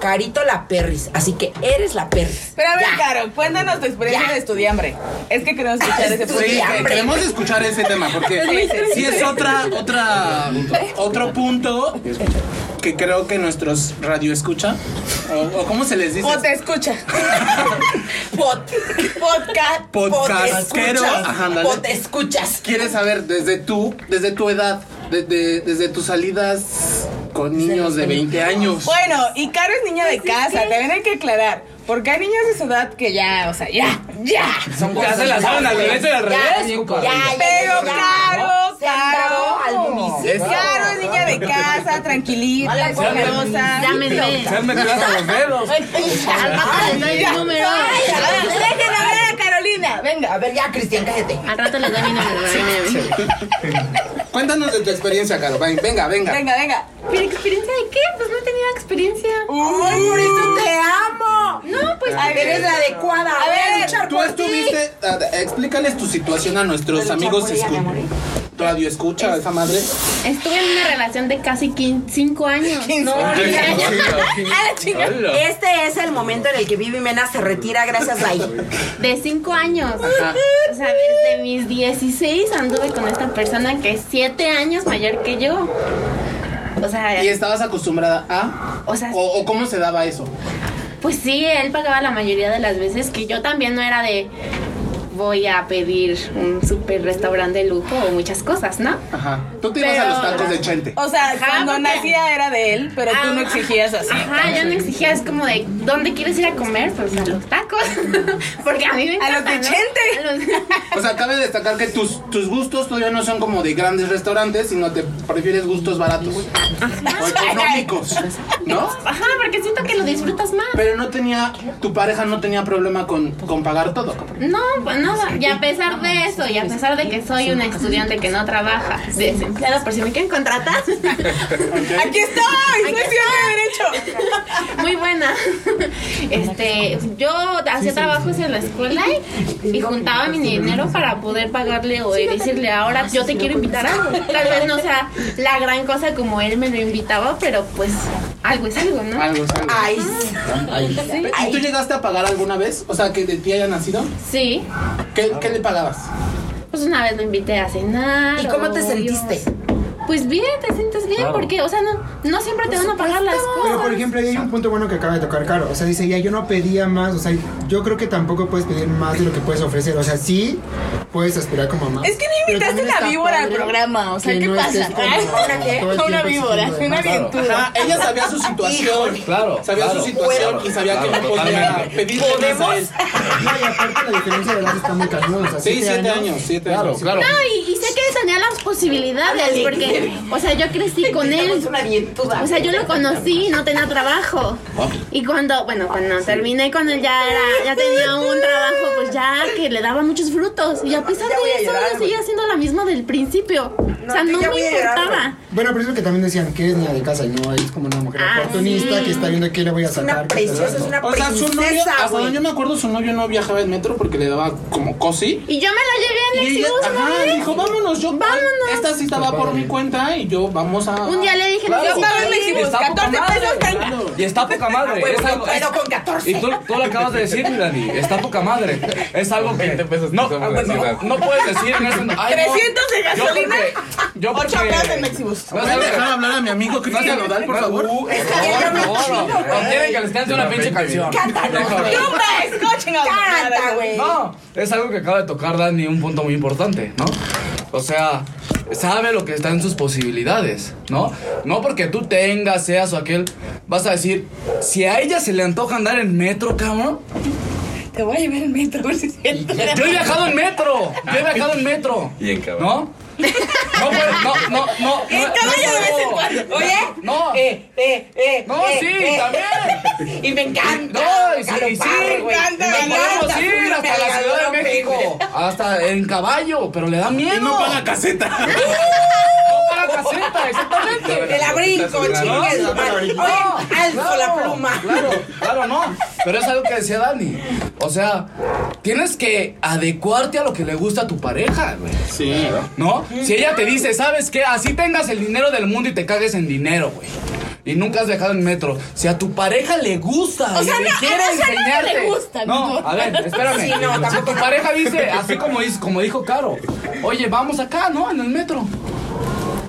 Carito la perris. Así que eres la perris. Pero a ver, Ya. Caro, cuéntanos tu experiencia Ya. de estudiambre. Es que queremos escuchar ese Sí, punto. Sí, que- queremos escuchar ese tema porque Sí, sí, sí es otra, otra, otro punto que creo que nuestros radio escucha o, o cómo se les dice O te escucha. Pod, Podcast. podcastero, escuchas. ajá, ándale. Pod escuchas. quieres saber desde tú, desde tu edad, desde, desde tus salidas con niños de 20 años. Bueno, y Caro es niña de casa, también hay que aclarar. Porque hay niños de su edad que ya, o sea, ya, ya. Son Ya se la saben al revés y al revés. Pero Caro, Caro. municipio. Caro es niña de casa, tranquilita, poderosa. Llámenme. Se han metido hasta los dedos. Número. Dejen hablar a Carolina. Venga. A ver, ya, Cristian, cállate. Al rato les doy mi número. Cuéntanos de tu experiencia, Caro. Ven, Venga, venga. Venga, venga. ¿Pero experiencia de qué? Pues no he tenido experiencia. ¡Ay, por eso te amo! No, pues. Ay, Eres la adecuada. A a ver, Tú estuviste, a- a- explícales tu situación a nuestros amigos por radio escucha esa madre. Estuve en una relación de casi 5 años. No, A la. Este es el momento en el que Vivi Mena se retira gracias a ella. De 5 años. O sea, desde mis 16 anduve con esta persona que es 7 años mayor que yo. O sea, ¿Y estabas acostumbrada a? o sea, ¿O, o cómo se daba eso? pues sí, él pagaba la mayoría de las veces que yo también no era de voy a pedir un super restaurante de lujo o muchas cosas, ¿no? Ajá. Tú te ibas a los tacos de Chente. O sea, Ajá, cuando porque- nacía era de él, pero tú no exigías así. Ajá, yo no exigía, es como de, ¿dónde quieres ir a comer? Pues a los tacos. Porque a mí me A los encanta, de ¿no? Chente. Los- O sea, cabe destacar que tus, tus gustos todavía no son como de grandes restaurantes, sino te prefieres gustos baratos o económicos, ¿no? Ajá, porque siento que lo disfrutas más. Pero no tenía, tu pareja no tenía problema con, con pagar todo. No, pues nada. Y a pesar de eso, y a pesar de que soy una estudiante que no trabaja, desempleada, por si me quieren contratar, Aquí estoy, soy derecho. muy buena. Este, yo hacía trabajos en la escuela y, y juntaba mi dinero para poder pagarle o decirle, ahora yo te quiero invitar a algo. Tal vez no sea la gran cosa como él me lo invitaba, pero pues algo es algo, ¿no? Algo, es algo. Ay, sí. ¿Y tú llegaste a pagar alguna vez? O sea, que de ti haya nacido. Sí, ¿Qué, qué le pagabas? Pues una vez lo invité a cenar. ¿Y cómo te sentiste? Pues bien, te sientes bien, Claro. porque, o sea, no, no siempre te van a pagar las cosas. Pero por ejemplo, ahí hay un punto bueno que acaba de tocar Caro. O sea, dice, ya yo no pedía más. O sea, yo creo que tampoco puedes pedir más de lo que puedes ofrecer. O sea, sí puedes aspirar como más. Es que no invitaste una está víbora al programa, o sea, ¿qué no pasa? como ¿Una víbora, una aventura. Ella sabía su situación. Claro, Sabía claro. su situación Bueno. y sabía que no podía a él. No, y aparte la diferencia de edad está muy cañón. O sea, Sí, siete años, siete Claro, años. claro. No, y, y sé que tenía las posibilidades, porque, o sea, yo crecí con él. O sea, yo lo conocí y no tenía trabajo. Y cuando, bueno, cuando terminé con él ya era, ya tenía un trabajo, pues ya que le daba muchos frutos. Y a pesar de eso, yo seguía haciendo la misma del principio. o sea, no me importaba. Bueno, pero es lo que también decían que es niña de casa y no es como una mujer Ah, oportunista sí. que está viendo qué le voy a sacar. una preciosa, es una O sea, su novio, princesa, hasta yo me acuerdo, su novio no viajaba en metro porque le daba como cosi. Y yo me la llevé en Y ella, Lexibus una ajá, vez. dijo, vámonos, yo, Vámonos. esta cita va por mi cuenta y yo vamos a... Un día le dije, Claro. Yo pago el poca 14 madre. pesos, venga. Y está poca madre. Huevo, es algo- pero es- con 14. Y tú, tú lo acabas de decir, Dani. Está poca madre. Es algo que. 20 pesos no, no, no puedes decir en ese. ay, no. 300 de Yo gasolina. porque- Yo porque. 8 pesos en Mexibus. No es ¿Pueden algo que- dejar hablar a mi amigo Cristian Nodal, por favor? Uh, por favor, por favor. No quieren que les cante una pinche canción. Cántanos, güey. ¡Chupa! ¡Escuchen a Canta, güey. No, es algo que acaba de tocar Dani, un punto muy importante, ¿no? O sea, sabe lo que está en sus posibilidades, ¿no? No porque tú tengas, seas o aquel, vas a decir, si a ella se le antoja andar en metro, cabrón. Te voy a llevar el metro, si. Yo he viajado en metro, yo he viajado en metro. Y en caballo. ¿No? No, pues, no, no, no. En no, caballo no, de vez en no. cuando. Oye, No. eh, eh, eh. No, eh, sí, eh. también. Y me encanta. No, y sí, y sí, me encanta, me encanta ir hasta la Ciudad de México, hasta en caballo, pero le da miedo. Y no paga caseta. No paga caseta, exactamente. Me la brinco, No, chingues. no, no, Oye, No, alzo claro, la pluma. Claro, claro, no. Pero es algo que decía Dani. O sea, tienes que adecuarte a lo que le gusta a tu pareja, güey. Sí. ¿No? Si ella te dice, ¿sabes qué? Así tengas el dinero del mundo y te cagues en dinero, güey. Y nunca has dejado en metro. Si a tu pareja le gusta O y sea, le no, quiere o sea, enseñarte. le gusta, no, ¿no? a ver, espérame. Sí, no, si tu pareja dice, así como, como dijo Caro, oye, vamos acá, ¿no? En el metro.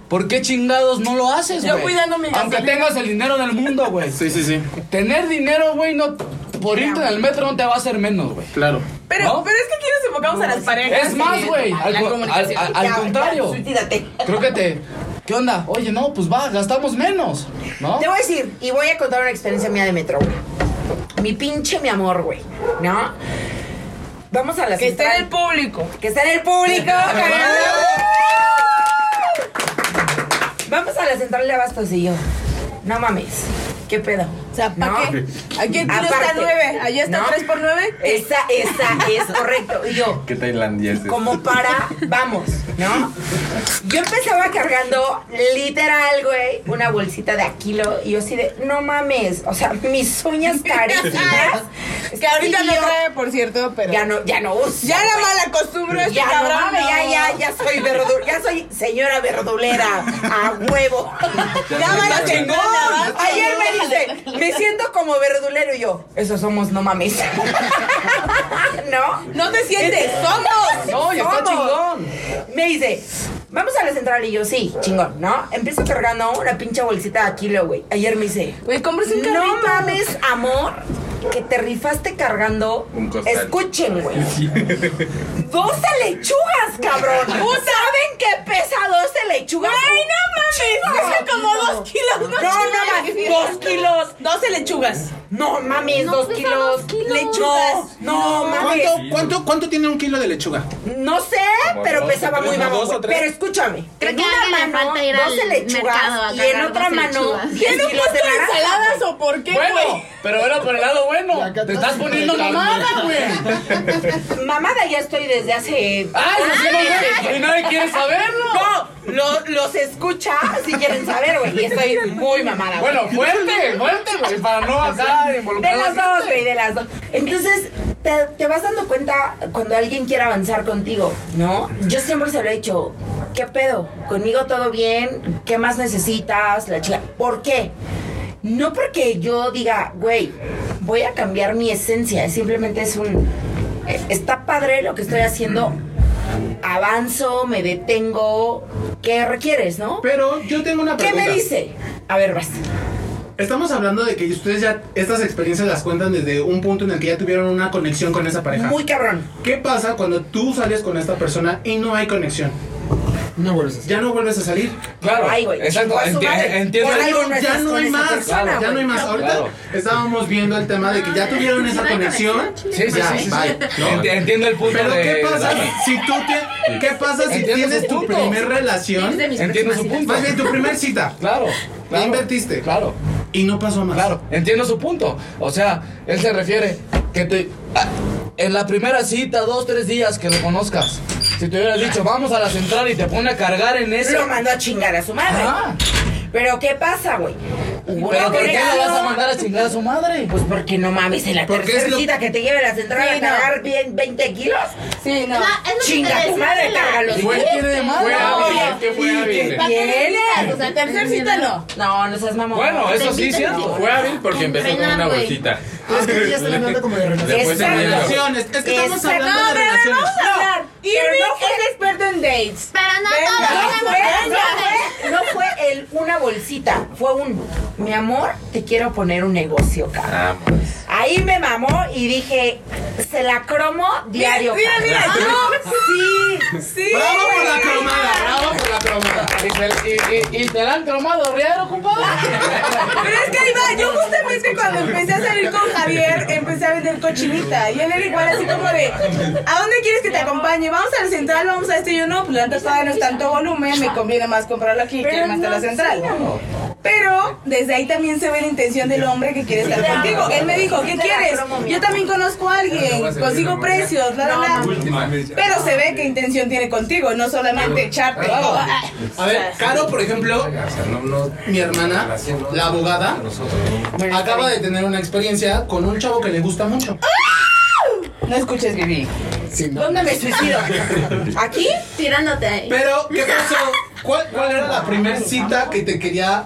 ¿Por qué chingados no lo haces, Yo güey? cuidando mi Aunque gasolina. tengas el dinero del mundo, güey. Sí, sí, sí. Tener dinero, güey, no. Por irte en el metro no te va a hacer menos, güey. Claro. Pero, ¿No? pero es que aquí nos enfocamos a las parejas. Es más, güey. Al, co- contrario. suicídate. Creo que te. ¿Qué onda? Oye, no, pues va, gastamos menos. ¿No? Te voy a decir, y voy a contar una experiencia mía de metro, güey. Mi pinche mi amor, güey. ¿No? Vamos a la Que esté en el central. público. Que está en el público. Vamos a la central de Abastos y yo. No mames. ¿Qué pedo? O sea, ¿para No. qué? Aquí en Tiro está. 9, allá está No. 3 por 9. Esa, esa es correcto. Y yo, ¿Qué tailandés es? como para, vamos, ¿no? Yo empezaba cargando literal, güey, una bolsita de a kilo y yo así de, no mames, o sea, mis uñas carísimas. Que ahorita no trae, por cierto, pero. Ya no, ya no uso. Ya la mala costumbre este Ya no ya, ya, ya soy verdulera, ya soy señora verdulera, a huevo. Ya va la chingona. Ayer me dice, me siento como verdulero y yo, eso somos, no mames. ¿No? No te sientes, somos. No, y está Somos. chingón. Me dice, vamos a la central y yo, sí, chingón, ¿no? Empiezo cargando una pinche bolsita de kilo, güey. Ayer me dice, Güey, cómprese un no carrito. mames, amor, que te rifaste cargando. Un costal. Escuchen, güey. 12 lechugas, cabrón. ¿Saben qué pesa 12 lechugas? Ay, no mames. Pesa como 2 kilos. No, no mames, dos kilos. 12 lechugas. No mames, No dos kilos. dos kilos. Lechugas. No, mames. ¿Cuánto, cuánto, ¿Cuánto tiene un kilo de lechuga? No sé, Como pero dos pesaba muy ¿no? mamón. Dos. Pero escúchame. Creo en que una mano falta ir 12 al lechugas y en otra 12 mano lechugas. 10 ¿Tiene un puesto de de ensaladas o por qué, Bueno, pero era por el lado bueno. Te estás poniendo de mamada, güey. Mamada ya estoy desde hace... Ay, no, y nadie quiere saberlo. No, lo- los escucha si quieren saber, güey. Y estoy muy mamada. güey. Bueno, fuerte, fuerte, güey, para no acá De involucrar a las la dos, güey, de las dos. Entonces, te, te vas dando cuenta cuando alguien quiere avanzar contigo, ¿no? Yo siempre se lo he dicho, ¿qué pedo? ¿Conmigo todo bien? ¿Qué más necesitas? La chica. ¿Por qué? No porque yo diga, güey, voy a cambiar mi esencia, simplemente es un... eh, está padre lo que estoy haciendo, avanzo, me detengo, ¿qué requieres, no? Pero yo tengo una ¿Qué pregunta. me dice? A ver, vas. Estamos hablando de que ustedes ya estas experiencias las cuentan desde un punto en el que ya tuvieron una conexión con esa pareja. Muy cabrón. ¿Qué pasa cuando tú sales con esta persona y no hay conexión? No vuelves a hacer. Ya no vuelves a salir. Claro, Ay, güey, exacto, enti- entiendo. Por algo no ya estás no hay más, persona, ya no hay más. Ahorita Claro. estábamos viendo el tema de que ya tuvieron esa conexión. Sí, sí, ya, sí, sí, bye, ¿no? Enti- Entiendo el punto Pero de. ¿qué pasa si tú te, qué pasa si Entiendo tienes tu primer relación? Entiendo su punto. Más bien tu primer cita Claro, claro. invertiste. Claro. y no pasó más. Claro, entiendo su punto. O sea, él se refiere que te, ah, en la primera cita, dos, tres días que lo conozcas, si te hubieras dicho, vamos a la central y te pone a cargar en ese. Lo mandó a chingar a su madre. Ajá. Pero ¿qué pasa, güey? Hubo Pero ¿por qué lo vas a mandar a chingar a su madre? Pues porque no mames, en la es lo- cita que te lleve a la central Sí, a no. cargar bien 20 kilos. Sí, no. No, es lo que Chinga tu madre, la- cárgalo. ¿Y qué tiene de malo? Fue hábil, es que fue hábil. ¿Para qué? O sea, Tercer cita no. No, no seas mamón. Bueno, eso sí, cierto. Fue hábil porque empezó con una bolsita. Es que ya están hablando como de vino. Relaciones. Es que estamos hablando No, de pero relaciones. vamos a hablar. Irving pero no fue- es experto en dates. Pero no No fue, no relaciones. fue, no fue el, una bolsita, fue un, mi amor, te quiero poner un negocio, cabrón. Ah, pues. Ahí me mamó y dije, se la cromo diario. Mira, mira, yo- Sí, Sí. Bravo por la cromada, bravo por la cromada. ¿Y te, y, y- y te la han cromado, Riero, compadre? Pero es que ahí va, yo justamente cuando empecé a salir con Javier, empecé a vender cochinita. Y él era igual así como de, ¿a dónde quieres que te acompañe? Vamos al central, vamos a esto. Y yo no, pues la neta todavía no es tanto volumen, me conviene más comprarlo aquí que hasta no, la central. sí, no. Pero desde ahí también se ve la intención del hombre que quiere estar contigo. Él me dijo, ¿qué quieres? Yo también conozco a alguien, consigo precios, la, la, la. Pero se ve qué intención tiene contigo, no solamente echarte. A ver, Caro, por ejemplo, mi hermana, la abogada, acaba de tener una experiencia con un chavo que le gusta mucho. No escuches, Vivi. Sí, no. ¿Dónde me suicido? ¿Aquí? Tirándote ahí. Pero, ¿qué pasó? ¿Cuál, cuál era la primera cita que te quería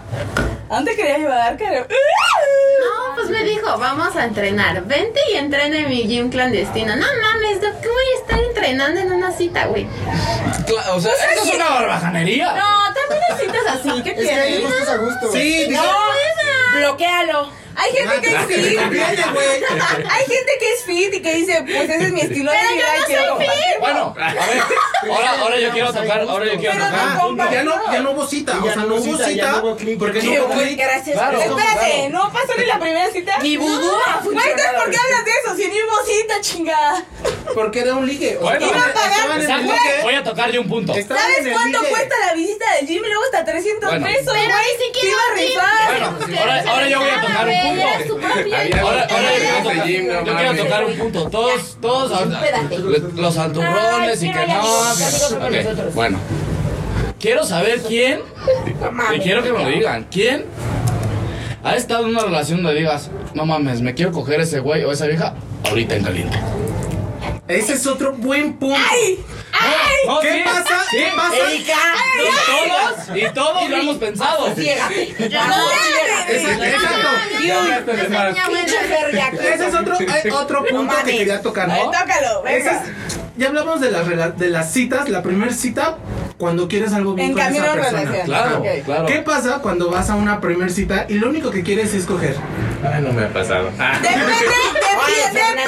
¿A dónde querías llevar, Caro? No, pues me dijo, vamos a entrenar. Vente y entrena en mi gym clandestino. No mames, ¿de ¿qué voy a estar entrenando en una cita, güey? Cla- O sea, eso es una barbajanería. No, también hay citas así, ¿qué Es que ahí tienes? gustos a gusto. Sí, dice. Bloquealo. Hay gente que es fit. Hay gente que es fit y que dice, pues ese es mi estilo de Pero vida y quiero compartir. Bueno, a ver, ahora, ahora yo quiero tocar, ahora yo quiero Pero tocar. Compa, ya no, ya no hubo cita. O ya sea, no hubo cita, porque no hubo gracias. Claro. Espérate, ¿no pasó ni la primera cita? Mi vudú Güey. ¿por qué hablas de eso? Si ni hubo cita, chingada. Porque era un ligue. Bueno, iba a pagar, voy a tocar yo un punto. ¿Sabes cuánto cuesta la visita del gym? Y luego hasta 300 Bueno. pesos, güey. Pero ni siquiera iba a rifar. Bueno, ahora, ahora yo voy a tocar un punto. Ahora, ahora yo quiero caras de tocar, yo quiero tocar un punto. Todos, todos, los alturrones y Ay, que no. digo, ya digo que con Ok, nosotros. Bueno, quiero saber quién, y quiero que me lo digan, quién ha estado en una relación donde digas, no mames, me quiero coger ese güey o esa vieja ahorita en caliente. Ese es otro buen punto. No, ¿Qué sí, pasa? sí, ¿Qué pasa? Erika. Y todos, y todos lo hemos pensado. Ciégate. Ese- Exacto. Pinche verga. Ese es otro, hay otro punto que quería tocar, Ay, ¿no? tócalo, venga. es- ya hablamos de las, de las citas, la primera cita, cuando quieres algo bien En con camino esa persona. relación. Claro, claro. ¿Qué pasa cuando vas a una primera cita y lo único que quieres es coger? Ay, no me ha pasado. Ah. Depende, depende, de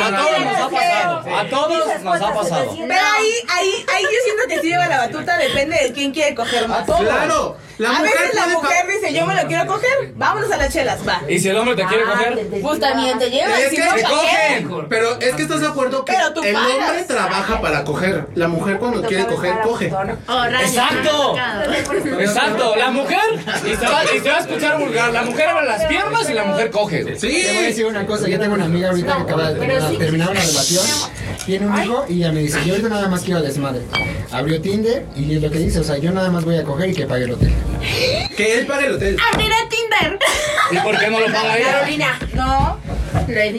no A todos nos ha pasado. A todos nos ha pasado. Pero ahí, ahí, ahí yo siento que sí lleva la batuta, depende de quién quiere coger más. A todos. Claro, la a veces la mujer dice, yo me lo quiero coger, vámonos a las chelas, va. Y si el hombre te quiere Ah, te coger. Pues también te llevas, Es si que no, se ¿para qué? cogen. Pero es que estás de acuerdo que Pero tú el hombre trabaja para coger. La mujer cuando quiere coger, coge. Oh, rayos, Exacto. Exacto, la mujer, y se, va, y se va a escuchar vulgar, la mujer abre las piernas y la mujer coge. güey. Sí. Te voy a decir una cosa, yo tengo una amiga ahorita que acaba de terminar, terminar una relación, tiene un hijo y ella me dice, yo ahorita nada más quiero desmadre. Abrió Tinder y es lo que dice, o sea, yo nada más voy a coger y que pague el hotel. Que él pague el hotel. Abriré Tinder. ¿Y por qué no lo paga ella? Carolina. No,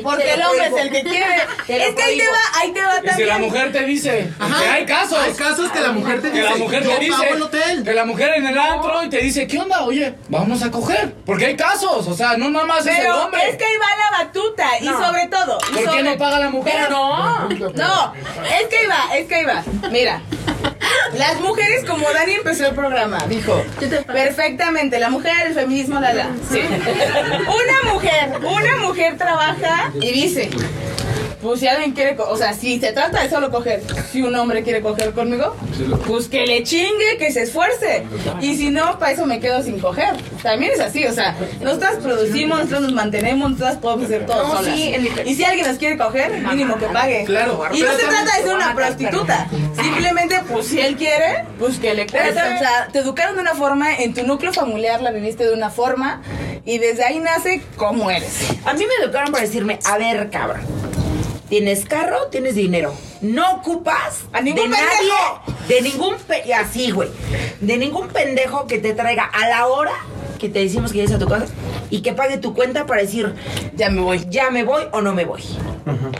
Porque el hombre es el que quiere. Es que ahí te va, ahí te va Y si también. la mujer te dice, Ajá. que hay casos. Hay casos que la mujer te Que dice. la mujer yo te dice, pago el hotel. que la mujer en el antro y te dice, ¿qué onda? Oye, vamos a coger. Porque hay casos, o sea, no nada más es el Pero hombre. es que ahí va la batuta. Y No. sobre todo. y ¿Por qué no paga la mujer? Pero no. No, es que iba, es que iba. Mira, las mujeres, como Dani empezó el programa, dijo perfectamente, la mujer, el feminismo, la la. Sí. Una mujer, una mujer trabaja y dice. Pues si alguien quiere, o sea, si se trata de solo coger, si un hombre quiere coger conmigo, pues que le chingue, que se esfuerce. Y si no, para eso me quedo sin coger. También es así, o sea, nosotras producimos, nosotros nos mantenemos, nosotras podemos hacer todo solas. Y si alguien nos quiere coger, mínimo que pague. Claro, Y no se trata de ser una prostituta. Simplemente, pues si él quiere, pues que le cueste. O sea, te educaron de una forma, en tu núcleo familiar la viviste de una forma, y desde ahí nace cómo eres. A mí me educaron para decirme, a ver, cabrón. Tienes carro, tienes dinero. No ocupas A ningún de pendejo. nadie, de ningún pe- así, güey. De ningún pendejo que te traiga a la hora que te decimos que llegues a tu casa y que pague tu cuenta para decir, Ya me voy. ya me voy o no me voy.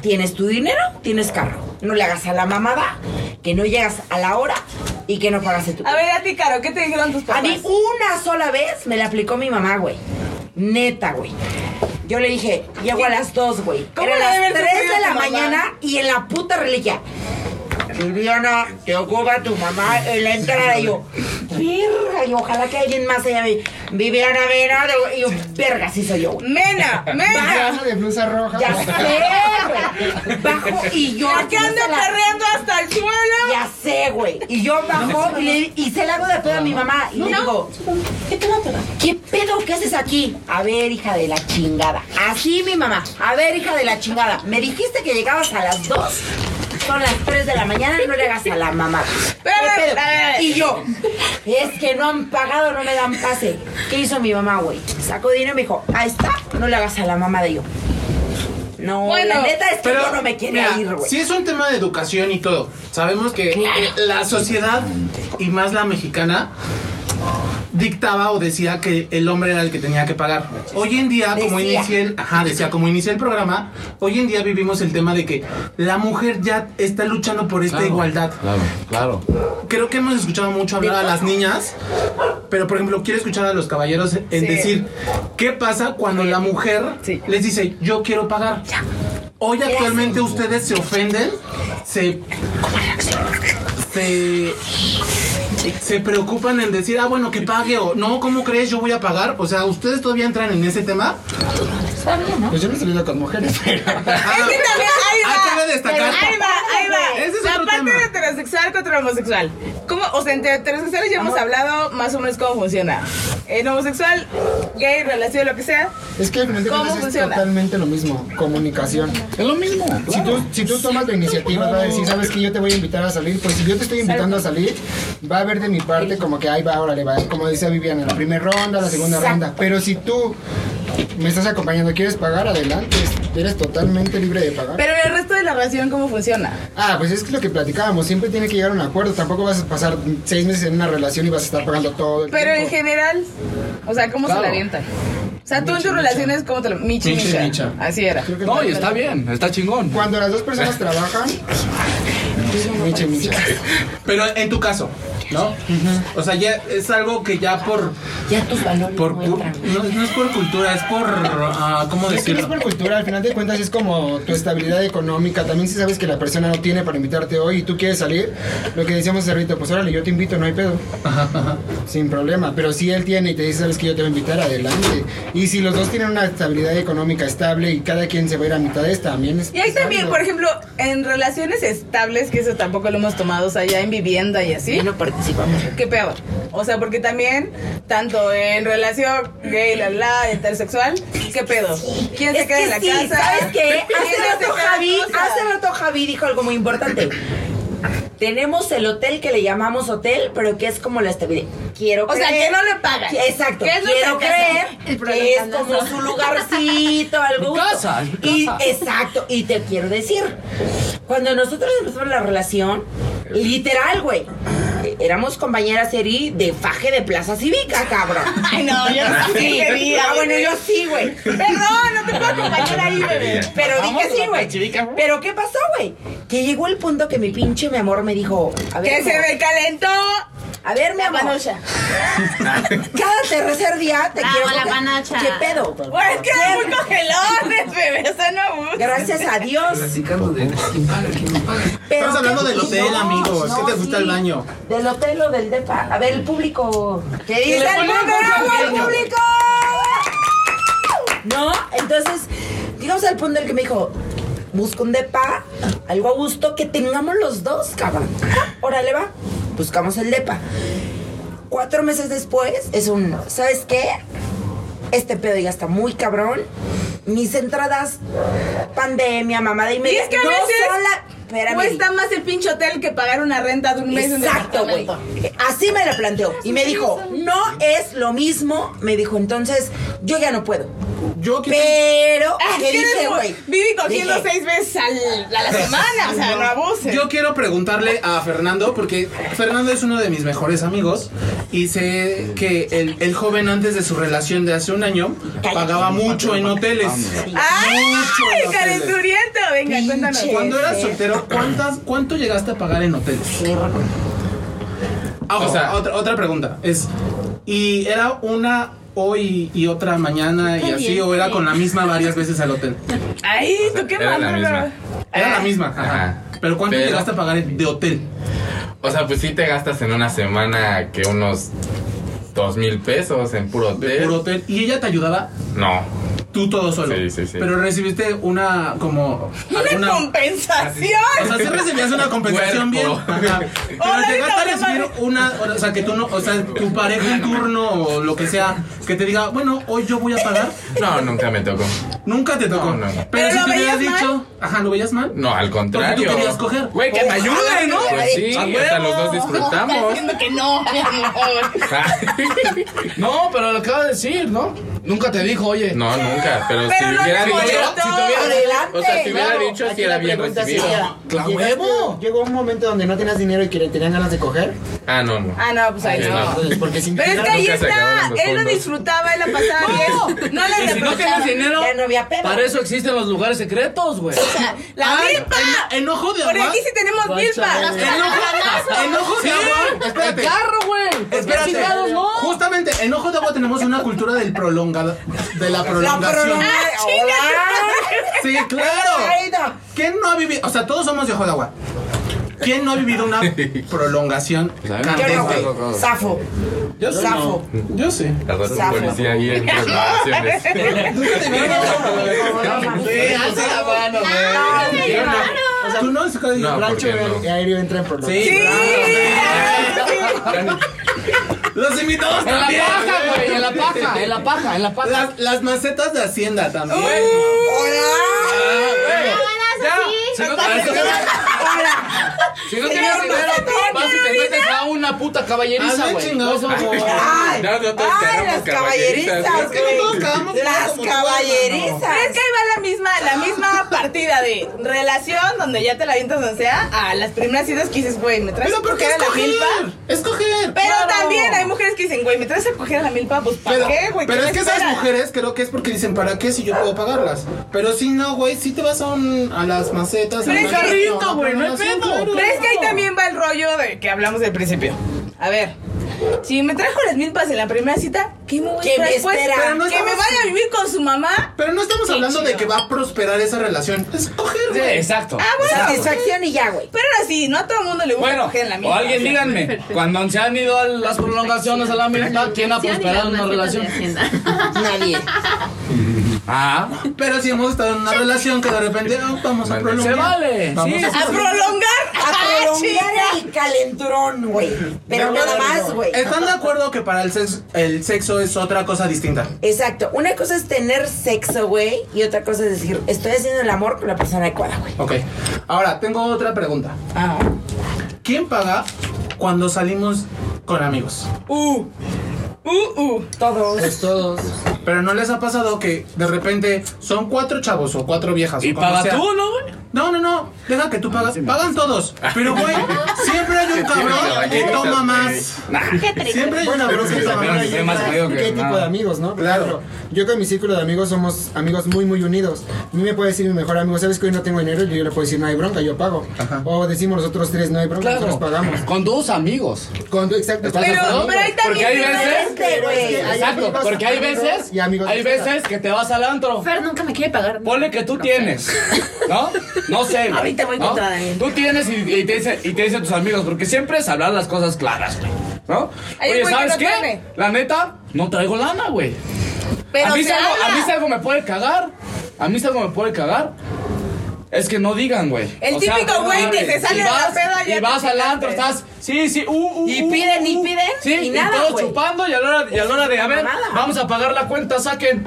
Tienes tu dinero, tienes carro. No le hagas a la mamada que no llegas a la hora y que no pagaste tu A ver, a ti, Caro, ¿qué te dijeron tus a papás? mí una sola vez me la aplicó mi mamá, güey. Neta, güey. Yo le dije, llego a las 2, güey. ¿Cómo Era le las debe haber 3 sufrido de la mamá? mañana y en la puta reliquia. Viviana, te ocupa tu mamá en la entrada. Y yo, verga, y ojalá que alguien más haya vi- Viviana, Vena. Y yo, verga, sí soy yo. Mena, mena. De blusa roja. Ya sé, güey. Bajo y yo. ¿Por qué ando se la- perreando hasta el suelo? Ya sé, güey. Y yo bajo y, le, y se la hago de pedo a mi mamá. Y le digo, ¿qué pedo? ¿Qué haces aquí? A ver, hija de la chingada. Así mi mamá. A ver, hija de la chingada. Me dijiste que llegabas a las 2. Son las 3 de la mañana y no le hagas a la mamá. Y yo, es que no han pagado, no me dan pase. ¿Qué hizo mi mamá, güey? Sacó dinero y me dijo, ahí está, no le hagas a la mamá de yo. No, Bueno, la neta es que Pero yo no me quiero mira, ir, güey. Sí es un tema de educación y todo. Sabemos que eh, la sociedad y más la mexicana dictaba o decía que el hombre era el que tenía que pagar. Hoy en día, como Decía. inicié el, ajá, decía, como inicié el programa, hoy en día vivimos el tema de que la mujer ya está luchando por esta Claro, igualdad. Claro, claro. Creo que hemos escuchado mucho hablar a las niñas, pero por ejemplo, quiero escuchar a los caballeros en Sí. decir, ¿qué pasa cuando la mujer Sí. les dice, yo quiero pagar? Hoy actualmente ustedes se ofenden, se... Se... Se preocupan en decir, ah, bueno, que pague o no, ¿cómo crees? Yo voy a pagar. O sea, ¿ustedes todavía entran en ese tema? Pues yo no he salido con mujeres, pero. Es que también va. Ah, cabe destacar. Ahí va, ahí va. Ese es la otro parte tema. de heterosexual contra homosexual. ¿Cómo? O sea, entre heterosexuales ya hemos hablado más o menos cómo funciona. En homosexual, gay, relación, lo que sea. Es que de ¿Cómo es funciona? totalmente lo mismo. Comunicación. Es lo mismo. Si tú, si tú tomas la iniciativa, va a decir, sabes que yo te voy a invitar a salir, pues si yo te estoy invitando a salir, va a haber de mi parte como que ahí va, órale, va, como decía Viviana, la primera ronda, la segunda Exacto. ronda. Pero si tú me estás acompañando, quieres pagar, adelante, eres totalmente libre de pagar. Pero el la relación, ¿cómo funciona? Ah, pues es que lo que platicábamos, siempre tiene que llegar a un acuerdo, tampoco vas a pasar seis meses en una relación y vas a estar pagando todo. el Pero en general, o sea, ¿cómo se la avientan? O sea, tú en tus relaciones, ¿cómo te lo.? Michi, Michi, micha. micha. Así era. No, y es está bien, está chingón. Cuando las dos personas trabajan, micha, micha. Pero en tu caso, ¿no? O sea, ya es algo que ya por... Ya tus valores por no no, no es por cultura, es por... ah, ¿Cómo Es que no es decirlo? por cultura, al final de cuentas es como tu estabilidad económica. También si sabes que la persona no tiene para invitarte hoy y tú quieres salir, lo que decíamos hace rato, pues órale, yo te invito, no hay pedo. Sin problema. Pero si él tiene y te dice, sabes que yo te voy a invitar, adelante. Y si los dos tienen una estabilidad económica estable y cada quien se va a ir a mitades, también es. Y ahí es también, por ejemplo, en relaciones estables, que eso tampoco lo hemos tomado, o sea, ya en vivienda y así. Y no participamos. ¿Qué peor? O sea, porque también, tanto en relación gay, la la, intersexual, ¿qué pedo? ¿Quién se queda que en la sí, casa? ¿sabes qué? ¿Quién Hace rato Javi, hace rato Javi dijo algo muy importante. Tenemos el hotel que le llamamos hotel, pero que es como la estabilidad. Quiero O sea, creer- que no le pagan. Exacto. Es Quiero creer que es como su lugarcito, algo. Y exacto. Y te quiero decir, cuando nosotros empezamos la relación, literal, güey. Éramos compañeras Eri de faje de Plaza Cívica, cabrón. Ay, no, yo no sé Sí, qué día, ah, bueno, yo sí, güey. Perdón, no te puedo acompañar ahí, bebé. Pero dije sí, güey. Pero ¿qué pasó, güey? Que llegó el punto que mi pinche mi amor me dijo, a ver, Que se me calentó. a ver, mi amor, panocha. cada tercer día te Bravo, quiero la panocha. ¿Qué pedo? Güey, es que muy cogelones, bebé. O sea, no. Gracias a Dios. Pero Estamos hablando ¿qué- del hotel, no, amigos. ¿Qué te gusta sí. el baño? Del hotel o del depa. A ver, el público. ¿Qué dice el público? público? No, entonces, llegamos al punto en el que me dijo, busca un depa, algo a gusto, que tengamos los dos, cabrón. Órale, va. Buscamos el depa. Cuatro meses después, es un, ¿sabes qué? Este pedo ya está muy cabrón. Mis entradas, pandemia, mamada y media. es que no veces son la- Espérame, cuesta más el pinche hotel que pagar una renta de un mes Exacto, güey. Así me lo planteó. Y me dijo, no es lo mismo. Me dijo, entonces, yo ya no puedo. Yo quiero. Ah, Pero, ¿qué ¿qué dije, güey? Vivi cogiendo Dije, seis veces al- a la semana. O sea, no abuses. Yo quiero preguntarle a Fernando, porque Fernando es uno de mis mejores amigos y sé que el, el joven antes de su relación de hace un año pagaba mucho en hoteles. ¡Ay! Mucho en. ¡Calenturiento! Venga, cuéntanos. Cuando eras soltero, ¿cuántas, ¿cuánto llegaste a pagar en hoteles? Ah, O sea- otra, otra pregunta es, ¿y era una hoy y otra mañana y así o era con la misma varias veces al hotel? ¡Ay, tú qué Era la misma. bro. Era la misma, ajá. Ajá. Pero ¿cuánto Pero- llegaste a pagar de hotel? O sea, pues sí te gastas en una semana que unos dos mil pesos en puro De hotel. puro hotel. ¿Y ella te ayudaba? No. Tú todo solo. Sí, sí, sí. Pero recibiste una como Una alguna compensación. o sea, sí recibías una compensación bien. Ajá. Pero Hola, llegaste a recibir una, o sea, que tú no, o sea, tu pareja en turno o lo que sea, que te diga, bueno, hoy yo voy a pagar. No, nunca me tocó. Nunca te tocó. No, no, no. Pero, ¿Pero si te hubieras dicho, ajá, ¿lo veías mal? No, al contrario. Porque tú querías coger. Güey, que me ayude, ¿no? Pues sí, hasta los dos disfrutamos. Diciendo que no, mi amor. No, pero lo acaba de decir, ¿no? Nunca te dijo, oye. No, nunca. Pero, Pero si no hubiera dicho. Si te hubiera. O sea, si hubiera Claro, dicho, aquí si la era bien recibido. sería, ¡Claro, ¿llegaste- huevo! Llegó un momento donde no tenías dinero y que tenían ganas de coger. Ah, no, no. Ah, no, pues ahí Sí, no. no. Entonces, porque sin Pero es que ahí está. Él lo disfrutaba, él la pasaba bien. No le si no reprochaba. dinero, Ya no había pedo. para eso existen los lugares secretos, güey. ¡La Ay, milpa! en- enojo de Porque agua. aquí sí tenemos milpa. Enojo, enojo de agua. El Espérate. carro, güey. Espérate. Justamente, en Ojo de Agua tenemos una cultura del prolongado, de la La prolongación. prolongada. Hola. Sí, claro. ¿Quién no ha vivido? O sea, todos somos de Ojo de Agua. ¿Quién no ha vivido una prolongación Yo no, candente? güey. Zafo. Yo sí. Zafo. Yo sí. Al rato un Zafo. policía ahí en preparaciones. O sea, tú no, es que- No, Rancho ¿por qué no? aéreo entra en prolongación. Sí. Sí. Los invitados En la también. paja, güey. En la paja, en la paja, en la paja. Las, las macetas de Hacienda también. Si no tienes dinero, si no tienes dinero, vas y te metes a una puta caballeriza, Hazme güey. chingados, Eso- por favor. Ay, No, no, todos ay, queremos las caballerizas, caballerizas. Es que no todos güey. quedamos Las como tú, caballerizas. Pero es que ahí va la misma, la misma partida de relación donde ya te la avientas donde sea a las primeras citas que dices, güey, me traes Pero a ¿por qué coger a la milpa. escoger? Pero claro. también hay mujeres que dicen, güey, me traes a coger a la milpa, pues ¿para qué, güey? pero ¿Qué es que esas mujeres creo que es porque dicen, ¿para qué si yo puedo pagarlas? Pero si no, güey, si te vas a, un, a las macetas. Pero es carrito, güey, no hay prolongación, pedo. Pero es que ahí también va el rollo de que hablamos del principio. A ver, si me trajo las milpas en la primera cita, ¿qué me voy a ¿Qué esperar me después? espera? No que me vaya a vivir con su mamá. Pero no estamos hablando de que va a prosperar esa relación. Es coger, Sí, güey. exacto. Ah, bueno, Satisfacción y ya, güey. pero ahora sí, no a todo el mundo le gusta Bueno, coger en la o milpa. alguien díganme, cuando se han ido a las prolongaciones a la milpa, ¿quién ha prosperado en una relación? Nadie. Ah, Pero si hemos estado en una relación que de repente ah, vamos a prolongar. se vale. Vamos Sí, a A prolongar. A prolongar chinga. el calenturón, güey. Pero Pero nada más, güey. ¿Están de acuerdo que para el sexo, el sexo es otra cosa distinta? Exacto. Una cosa es tener sexo, güey. Y otra cosa es decir, estoy haciendo el amor con la persona adecuada, güey. Ok. Ahora, tengo otra pregunta. Ah. ¿Quién paga cuando salimos con amigos? Uh. Uh, uh. Todos. Pues todos. Pero no les ha pasado que de repente son cuatro chavos o cuatro viejas. Y o como paga sea. tú, ¿no, güey? No, no, no, deja que tú pagas. Pagan todos. Pero, güey, siempre hay un cabrón que toma más. Siempre hay un cabrón que toma más. ¿qué tipo de amigos, ¿no? Claro. yo con mi círculo de amigos somos amigos muy, muy unidos. A mí me puede decir mi mejor amigo, ¿sabes que hoy no tengo dinero? Y yo le puedo decir, no hay bronca, yo pago. O decimos los otros tres, no hay bronca, nosotros pagamos. Con tus amigos. Con, exacto. ¿Estás de Pero, pero hay Porque también hay veces. diferente, güey. Hay Exacto, porque hay veces. y amigos Hay veces que te vas al antro. Fer nunca me quiere pagar. Ponle que tú tienes, ¿no? No sé. güey, Ahorita voy ¿no? contra Daniel. Tú tienes y, y te dice, y te dicen tus amigos, porque siempre es hablar las cosas claras, güey. ¿No? Hay un Oye, güey que ¿sabes no qué? tiene. La neta, no traigo lana, güey. Pero a, mí se si algo, a mí si algo me puede cagar. A mí si algo me puede cagar. Es que no digan, güey. El O sea, típico güey que se sale y de la vas- peda y ya Y te vas al chingaste. antro, estás. Sí, sí, uh, uh, Y uh, piden, uh, y uh. piden, Sí, y y, nada, todos güey. chupando y a la hora, y a la hora de, a ver, Nada. vamos a pagar la cuenta, saquen.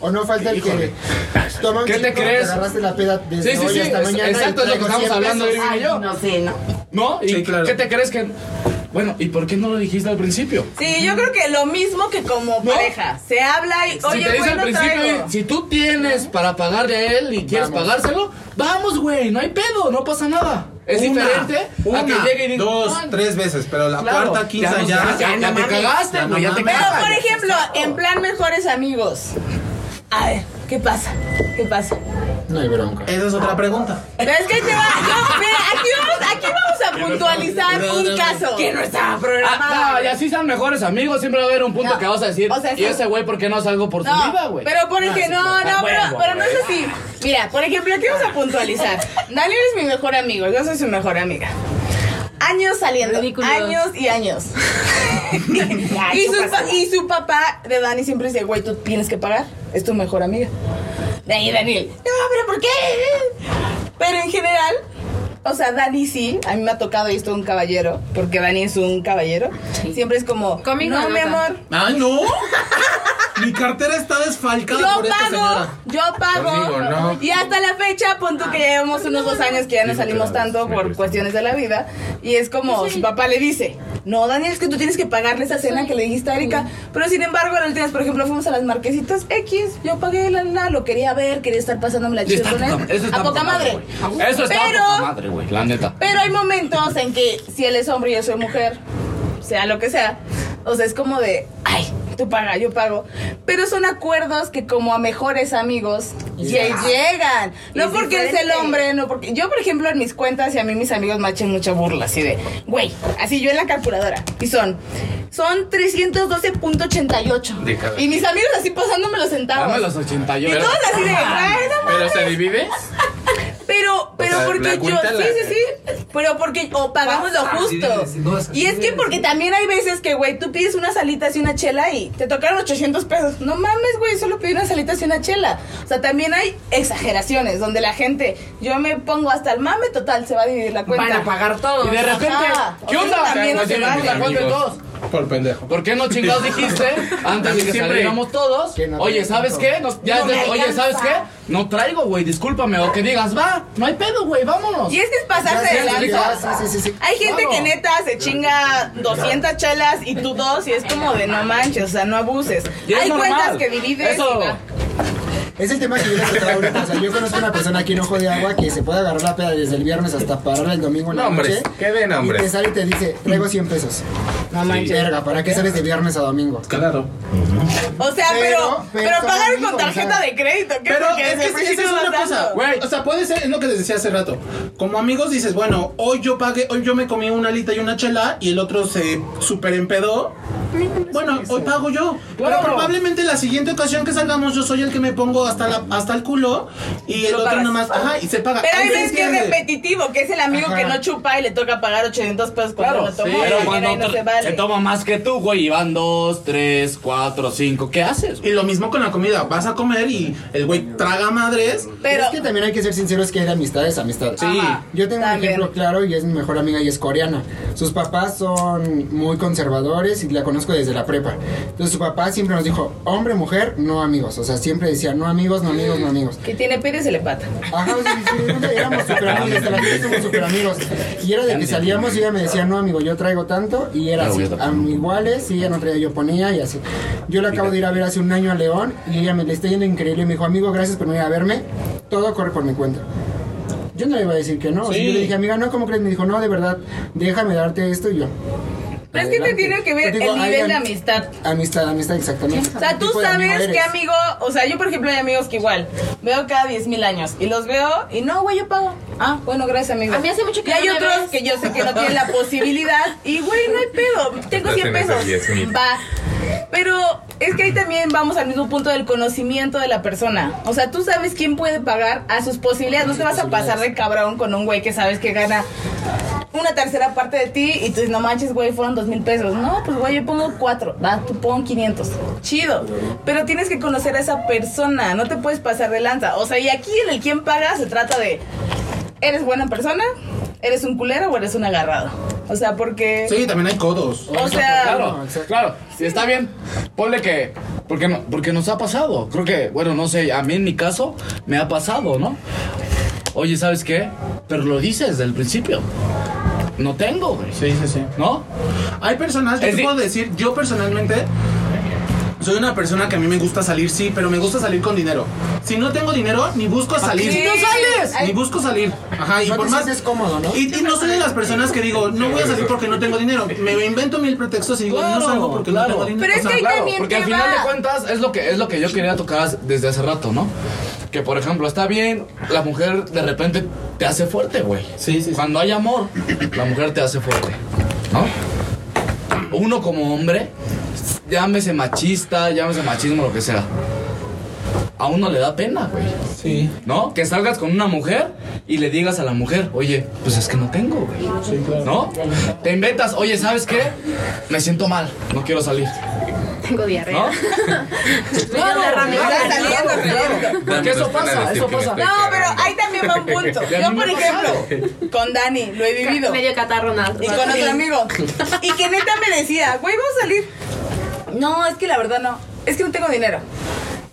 O no falta el que toma un ¿Qué te crees? agarraste la peda desde Sí, sí, hoy sí, hasta es- mañana. y exacto, es lo que estamos 100 hablando ahorita. Ay, yo. no sé, ¿no? ¿No? ¿Y Sí, claro. qué te crees que.? Bueno, ¿y por qué no lo dijiste al principio? Sí, yo creo que lo mismo que como ¿No? pareja. Se habla y, si oye, te dice al principio, traigo. si tú tienes para pagarle a él y quieres Vamos. pagárselo, vamos, güey, no hay pedo, no pasa nada. Es Una, diferente una, a que llegue y diga. dos, "Ah, tres veces, pero la claro, cuarta, quinta ya. ya, ya no te cagaste, güey, ya te mames. Pero, cagaste. por ejemplo, en plan mejores amigos. A ver, ¿qué pasa? ¿Qué pasa? No hay bronca. Esa es otra pregunta. Pero es que ahí te va. Yo, mira, aquí vamos, aquí vamos a puntualizar un caso. Que no estaba Ah, programado. no, y así sean mejores amigos, siempre va a haber un punto No, que vas a decir. o sea, y ese güey, ¿por qué no hace algo por su No, vida, güey? pero por ejemplo, no, no, Ah, pero, huevo, pero no es así. Mira, por ejemplo, aquí vamos a puntualizar. Daniel es mi mejor amigo, yo soy su mejor amiga. Años saliendo, años y años. y, su, pa- y su papá de Dani siempre dice, güey, tú tienes que pagar, es tu mejor amiga. De ahí Daniel, no, pero ¿por qué? Pero en general, o sea, Dani sí, a mí me ha tocado y esto un caballero, porque Dani es un caballero. Siempre es como, Conmigo no, no mi amor, ¡Ay, no! Mi cartera está desfalcada yo por esta pago, señora. yo pago. Conmigo, no. Y hasta la fecha, pon tú que ya llevamos unos dos años que ya no salimos claro, tanto por cuestiones de la vida. Y es como su papá le dice, no, Daniel, es que tú tienes que pagarle esa cena que le dijiste a Erika. Pero sin embargo, la última vez, por ejemplo, fuimos a las marquesitas X, yo pagué la, la, lo quería ver, quería estar pasándome la está con poca- él. A poca madre. Eso está Pero- madre, güey, la neta. Pero hay momentos en que si él es hombre y yo soy mujer, sea lo que sea, o sea, es como de, ay, tú paga, yo pago. Pero son acuerdos que como a mejores amigos ya llegan. No Es porque es el hombre, no porque... Yo, por ejemplo, en mis cuentas y a mí mis amigos me echen mucha burla, así de, güey, así yo en la calculadora. Y son, son 312.88. De cada- Y mis amigos así pasándome los centavos. Dame los Y 88. todos así de, ¿Pero se divide? pero, pero sea, porque yo, cuenta sí, la- sí, sí, pero porque, o pagamos lo justo. Y es que porque también hay veces que, güey, tú pides unas salitas y una chela y te tocaron 800 pesos. No mames, güey, solo pedí unas salitas y una chela. O sea, también hay exageraciones donde la gente, yo me pongo hasta el mame total, se va a dividir la cuenta. Van a pagar todo. Y de repente, Ajá. ¿qué O sea, onda? también no se sí, vale. Por pendejo. ¿Por qué no chingados dijiste antes de que Siempre. saliéramos todos? Que no Oye, ¿sabes qué? Nos- ya No me de- oye, ¿sabes qué? No traigo, güey, discúlpame. O que digas, va, no hay pedo, güey, vámonos. Y es que es pasarse de lanza. sí, sí, sí, sí. Hay gente Claro. que neta se chinga 200 chelas y tú dos y es como de no manches, o sea, no abuses. Hay normal. cuentas que divides Eso. y. Es el tema que yo les tocaba ahorita. O sea, yo conozco una persona aquí en Ojo de Agua que se puede agarrar la peda desde el viernes hasta parar el domingo en la Nombres, noche. ¿qué de nombres? Y te sale y te dice, traigo 100 pesos. No manches. Verga, ¿para qué sales de viernes a domingo? Claro. O sea, pero, Pero- pero, pagar con tarjeta o sea. de crédito, ¿qué? Pero Porque es que esa es una cosa, güey. O sea, puede ser, es lo que les decía hace rato. Como amigos dices, bueno, hoy yo pagué, hoy yo me comí una alita y una chela y el otro se super empedó. Bueno, hoy pago yo. Pero Claro. probablemente la siguiente ocasión que salgamos yo soy el que me pongo hasta la, hasta el culo y el otro pagas. nomás, ajá, y se paga. Pero hay Ahí veces que es repetitivo, que es el amigo Ajá. que no chupa y le toca pagar 800 pesos cuando Claro, lo tomó. sí, pero cuando no to- se vale. se toma más que tú, güey, y van dos, tres, cuatro, cinco, ¿qué haces? Y lo mismo con la comida, vas a comer y el güey traga madres. Pero, es que también hay que ser sinceros que hay de amistades, amistades. Sí. Ajá. Yo tengo un ejemplo claro y es mi mejor amiga y es coreana. Sus papás son muy conservadores y la conozco desde la prepa. Entonces su papá siempre nos dijo, hombre, mujer, no amigos. O sea, siempre decía, no amigos, no amigos, no amigos. que tiene pide se le pata. Ajá, o sea, sí, sí, éramos súper amigos, hasta la fecha somos súper amigos. Y era de que salíamos y ella me decía, no amigo, yo traigo tanto. Y era así, iguales, y ella no traía, yo ponía y así. Yo la acabo de ir a ver hace un año a León y ella me le está yendo increíble. Y me dijo, amigo, gracias por venir a verme. Todo corre por mi cuenta. Yo no le iba a decir que no. O sea, Sí. yo le dije, amiga, no, ¿cómo crees? Me dijo, no, de verdad, déjame darte esto y yo. Pero es que te tiene que ver digo, el nivel de am- amistad. Amistad, amistad, exactamente. O sea, tú amigo sabes qué amigo, o sea, yo por ejemplo hay amigos que igual veo cada 10 mil años y los veo y no, güey, yo pago. Ah, bueno, gracias, amigo. A mí hace mucho que Y hay otros ves. que yo sé que no tienen la posibilidad y, güey, no hay pedo, tengo 100 Hacen esos pesos. 10,000. Va. Pero es que ahí también vamos al mismo punto del conocimiento de la persona. O sea, tú sabes quién puede pagar a sus posibilidades. No te vas a pasar de cabrón con un güey que sabes que gana una tercera parte de ti y tú dices, no manches, güey, fueron dos mil pesos. No, pues güey, yo pongo cuatro, va, tú pon 500. Chido. Pero tienes que conocer a esa persona, no te puedes pasar de lanza. O sea, y aquí en el quién paga se trata de, ¿eres buena persona? ¿Eres un culero o eres un agarrado? O sea, porque... Sí, también hay codos. O sea, Claro, claro, si está bien, ponle que. Porque, no, porque nos ha pasado. Creo que, bueno, no sé, a mí en mi caso me ha pasado, ¿no? Oye, ¿sabes qué? Pero lo dices desde el principio. No tengo, güey. Sí, sí, sí. ¿No? Hay personas, yo Es te puedo decir, yo personalmente soy una persona que a mí me gusta salir, sí, pero me gusta salir con dinero. Si no tengo dinero, ni busco salir. qué no sales? Ni busco salir. Ajá, y No por te más. sientes cómodo, ¿no? Y, y no soy de las personas que digo, no voy a salir porque no tengo dinero. Me invento mil pretextos y digo, no salgo porque claro. no tengo dinero. Pero es O sea, que ahí Claro, también porque al final va. de cuentas es lo que es lo que yo quería tocar desde hace rato, ¿no? Que por ejemplo, está bien, la mujer de repente te hace fuerte, güey. Sí, sí, sí. Cuando hay amor, la mujer te hace fuerte, ¿no? Uno como hombre, llámese machista, llámese machismo, lo que sea. A uno le da pena, güey. Sí. ¿No? Que salgas con una mujer y le digas a la mujer, oye, pues es que no tengo, güey. ¿No? Te inventas, oye, ¿sabes qué? Me siento mal, no quiero salir. Tengo diarrea. ¿No? Saliendo. Porque eso pasa, eso pasa. No, pero ahí también va un punto. Yo, por ejemplo, con Dani, lo he vivido. Medio catarro nada. Y con otro amigo. Y que neta me decía, güey, vamos a salir. No, es que la verdad no. Es que no tengo dinero.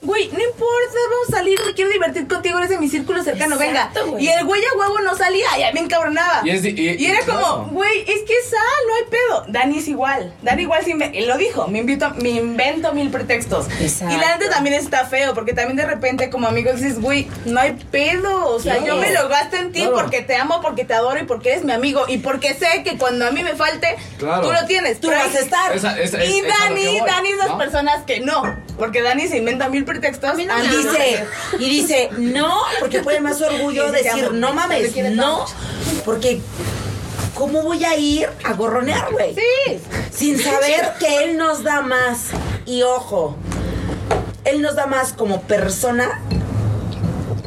Güey, no importa, vamos a salir, me quiero divertir contigo, eres de mi círculo cercano, Exacto, venga. Y el güey a huevo no salía, ya me encabronaba. Y es di- y- Y era como, güey, es que sal, no hay pedo. Dani es igual. Dani igual sí me, él lo dijo, me invito, me invento mil pretextos. Exacto. Y la neta también está feo, porque también de repente como amigo dices, güey, no hay pedo. O sea, yo me lo gasto en ti Claro. porque te amo, porque te adoro y porque eres mi amigo. Y porque sé que cuando a mí me falte, Claro. tú lo tienes. Tú Pero vas a estar. Esa- esa- es- y Dani, voy, Dani es las ¿no? personas que no. Porque Dani se inventa mil pretextos. Mí no mí dice, y dice, no, porque puede más orgullo Sí, decir, no mames, no, porque ¿cómo voy a ir a gorronear, güey? Sí. Sin saber que él nos da más. Y ojo, él nos da más como persona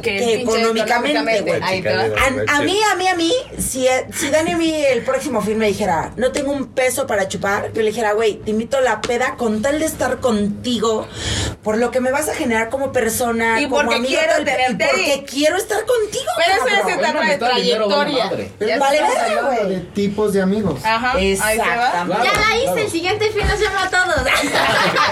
Que, económicamente. A, a mí, a mí, a mí, si, si Dani a mí el próximo film me dijera, no tengo un peso para chupar, yo le dijera, güey, te invito a la peda con tal de estar contigo, por lo que me vas a generar como persona, Y como porque amigo, quiero tal- y porque quiero estar contigo. Pero eso se trata de trayectoria. Vale, güey. de tipos de amigos. Ajá, ahí se va. Exactamente. Ya la hice, claro. el siguiente fin nos llama a todos.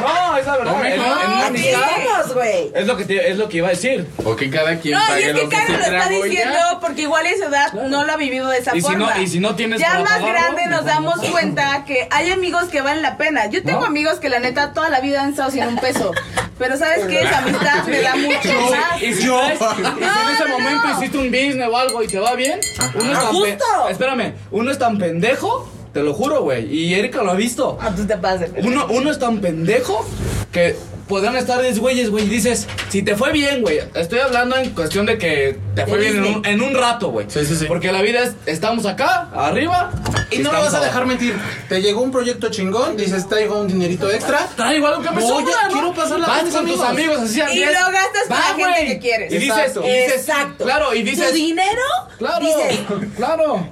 No, es la verdad. Aquí estamos, güey. es lo que te- es lo que iba a decir. O que cada quien No, y pague es que los de Carlos su lo está ya. diciendo porque igual a esa edad no lo ha vivido de esa Y si forma. no- y si no tienes Ya más pagarlo, grande nos damos cuenta que hay amigos que valen la pena. Yo tengo ¿No? amigos que la neta toda la vida han estado sin un peso. Pero ¿sabes qué? Esa amistad me da mucho más. Y si, traes- y si en ese no, momento no. hiciste un business o algo y te va bien, uno es tan pe- justo. Espérame, uno es tan pendejo, te lo juro, güey. Y Erika lo ha visto. Ah, tú te pases. Uno, uno es tan pendejo que podrán estar 10 güeyes, güey. Y dices, si te fue bien, güey. Estoy hablando en cuestión de que te fue bien en un, en un rato, güey. Sí, sí, sí. Porque la vida es, estamos acá, arriba. Y no me vas a dejar mentir. Te llegó un proyecto chingón, dices, traigo un dinerito extra. Traigo algo que me Oye, sobra, ¿no? quiero pasarla Vas con mis con tus amigos. amigos, así Y 10. lo gastas con la gente que quieres. Y dices, Exacto. y dices, Exacto. Claro, y dices, Tu dinero, claro, dices, claro.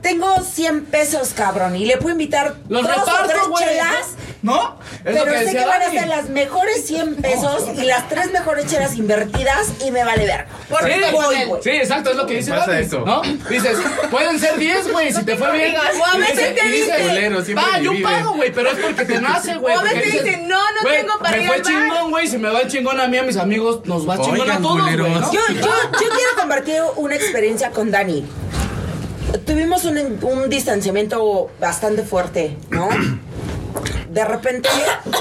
Tengo 100 pesos, cabrón, y le puedo invitar Los dos o tres reparto, güey. chelas. ¿No? Es lo Pero que sé decía que van a Dani. ser las mejores 100 pesos y las tres mejores chelas invertidas y me vale ver. Por Sí, voy, güey. Sí, exacto, es lo que dice Pasa Dani, eso. ¿no? Dices, pueden ser 10, güey, si te fue bien. O a Y veces te y dicen, "Culero, siempre Va, yo divide". pago, güey, pero es porque te nace, güey. O a veces porque dices, dicen, "No, no güey, tengo para Me ir fue al bar". chingón, güey, si me va chingón a mí, a mis amigos, nos va chingón a Oigan, todos, güey, culeros. ¿no? Yo, yo, yo quiero compartir una experiencia con Dani. Tuvimos un, un distanciamiento bastante fuerte, ¿no? De repente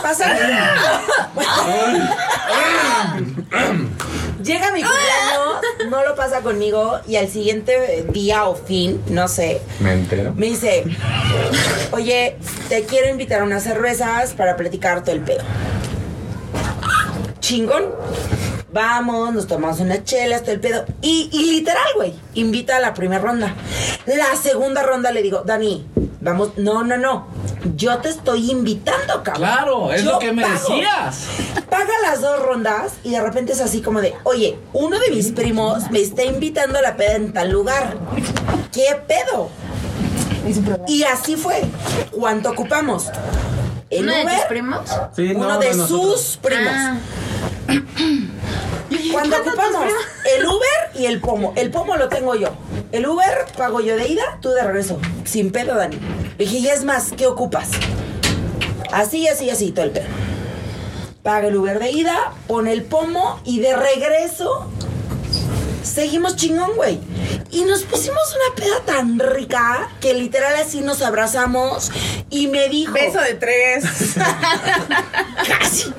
pasa. Llega mi cumpleaños no lo pasa conmigo y al siguiente día o fin, no sé, Me entero. me dice, oye, te quiero invitar a unas cervezas para platicar todo el pedo. Chingón. Vamos, nos tomamos unas chelas, todo el pedo. Y, y literal, güey, invita a la primera ronda. La segunda ronda le digo, Dani, vamos, no, no, no. Yo te estoy invitando, cabrón. Claro, es Yo lo que me pago. decías. Paga las dos rondas y de repente es así como de, oye, uno de mis primos me está invitando a la peda en tal lugar. ¿Qué pedo? Y así fue. ¿Cuánto ocupamos? El ¿Uno de tus Uber, primos? Sí, uno no, de sus primos. Ah. Cuando ocupamos el Uber y el pomo. El pomo lo tengo yo. El Uber pago yo de ida, tú de regreso. Sin pedo, Dani. Le dije, y es más, ¿qué ocupas? Así, así, así, todo el pedo. Paga el Uber de ida, pone el pomo y de regreso seguimos chingón, güey. Y nos pusimos una peda tan rica que literal así nos abrazamos y me dijo... Beso de tres. Casi.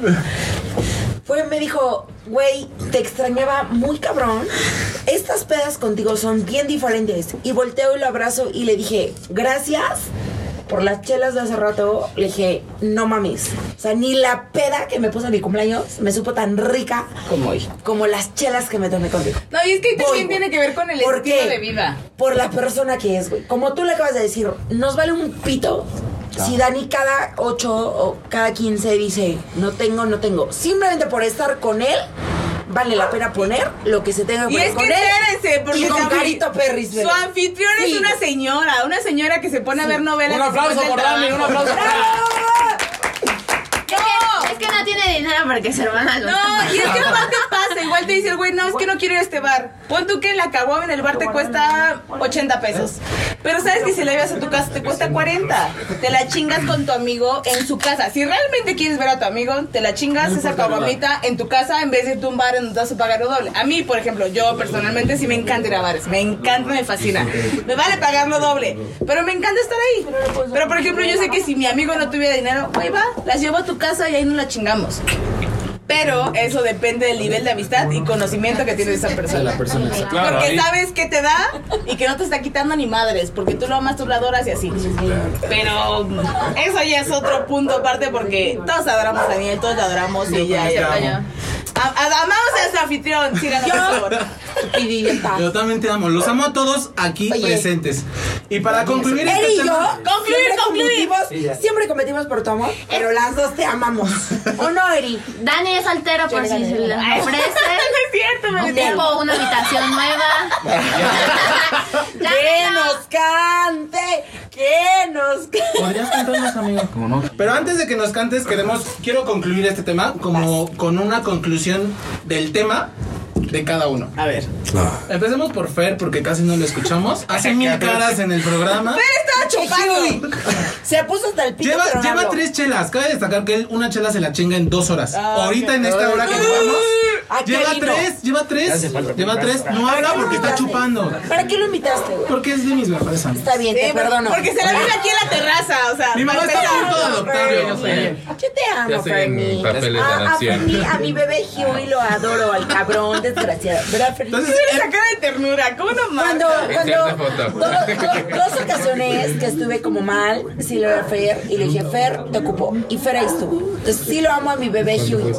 Me dijo, güey, te extrañaba muy cabrón. Estas pedas contigo son bien diferentes. Y volteo y lo abrazo y le dije, gracias por las chelas de hace rato. Le dije, no mames. O sea, ni la peda que me puse en mi cumpleaños me supo tan rica como hoy. Como las chelas que me tomé contigo. No, y es que Voy, también güey. tiene que ver con el ¿Por estilo qué? de vida. Por la persona que es, güey. Como tú le acabas de decir, nos vale un pito. Si Dani cada 8 o cada 15 dice, no tengo, no tengo. Simplemente por estar con él, vale la pena poner lo que se tenga que Y poner es con que él. espérense, porque y con Carito Perris. Su anfitrión es Sí. una señora, una señora que se pone a ver novelas. Un aplauso por Dani, un aplauso por Dani. Es que, es que no tiene dinero porque se van a los No, y es que aparte pasa, igual te dice el güey, no, es que no quiero ir a este bar. Pon tú que la caguama en el bar te cuesta 80 pesos. Pero sabes que si la llevas a tu casa te cuesta 40. Te la chingas con tu amigo en su casa. Si realmente quieres ver a tu amigo, te la chingas esa caguamita en tu casa en vez de irte a un bar en donde vas a pagar lo doble. A mí, por ejemplo, yo personalmente sí me encanta ir a bares. Me encanta, me fascina. Me vale pagar lo doble. Pero me encanta estar ahí. Pero por ejemplo, yo sé que si mi amigo no tuviera dinero, güey, va, las llevo a tu casa y ahí nos la chingamos hagamos. Pero eso depende del nivel de amistad y conocimiento que tiene esa persona. La persona. Claro, porque ahí- sabes qué te da y que no te está quitando ni madres, porque tú lo amas, tú lo adoras y así. Pero eso ya es otro punto aparte porque todos adoramos a Daniel, todos lo adoramos y ya, ya, ya. Amamos a nuestro anfitrión, síganos por favor. Yo también te amo. Los amo a todos aquí Oye. presentes. Y para concluir Él este y yo tema. Concluir, siempre concluir. cometimos, siempre cometimos por tu amor, pero las dos te amamos. ¿O no, Eri? Dani es soltero por si se le no ofrece. es cierto, me Tipo una habitación nueva. ¡Que no. nos cante! ¡Que nos cante! ¿Podrías cantarnos, amigo? ¿Cómo no? Pero antes de que nos cantes, queremos, quiero concluir este tema como con una conclusión del tema de cada uno. A ver. Empecemos por Fer, porque casi no lo escuchamos. Hace mil caras en el programa. Estaba chupando. Se puso hasta el pito. Lleva, pero no lleva habló. tres chelas. Cabe destacar que él una chela se la chinga en dos horas. Ah, Ahorita en esta hora que jugamos. ¿A qué Lleva tres, lleva tres. Lleva tres. No habla porque está chupando. ¿Para qué lo invitaste, güey? Porque es de mis mejores amigos. Está bien, Sí, te perdono. Porque se la vive aquí en la terraza, o sea. Mi mamá está a punto de adoptarlo. Yo te amo, de a, a mi bebé Huey lo adoro, al cabrón desgraciado. ¿Verdad, Fernie? Entonces, cara de ternura, ¿cómo no Cuando, cuando do- dos ocasiones que estuve como mal, sí le hablé a Fer y le dije, Fer, te ocupo. Y Fer ahí estuvo. Entonces sí lo amo a mi bebé Huey.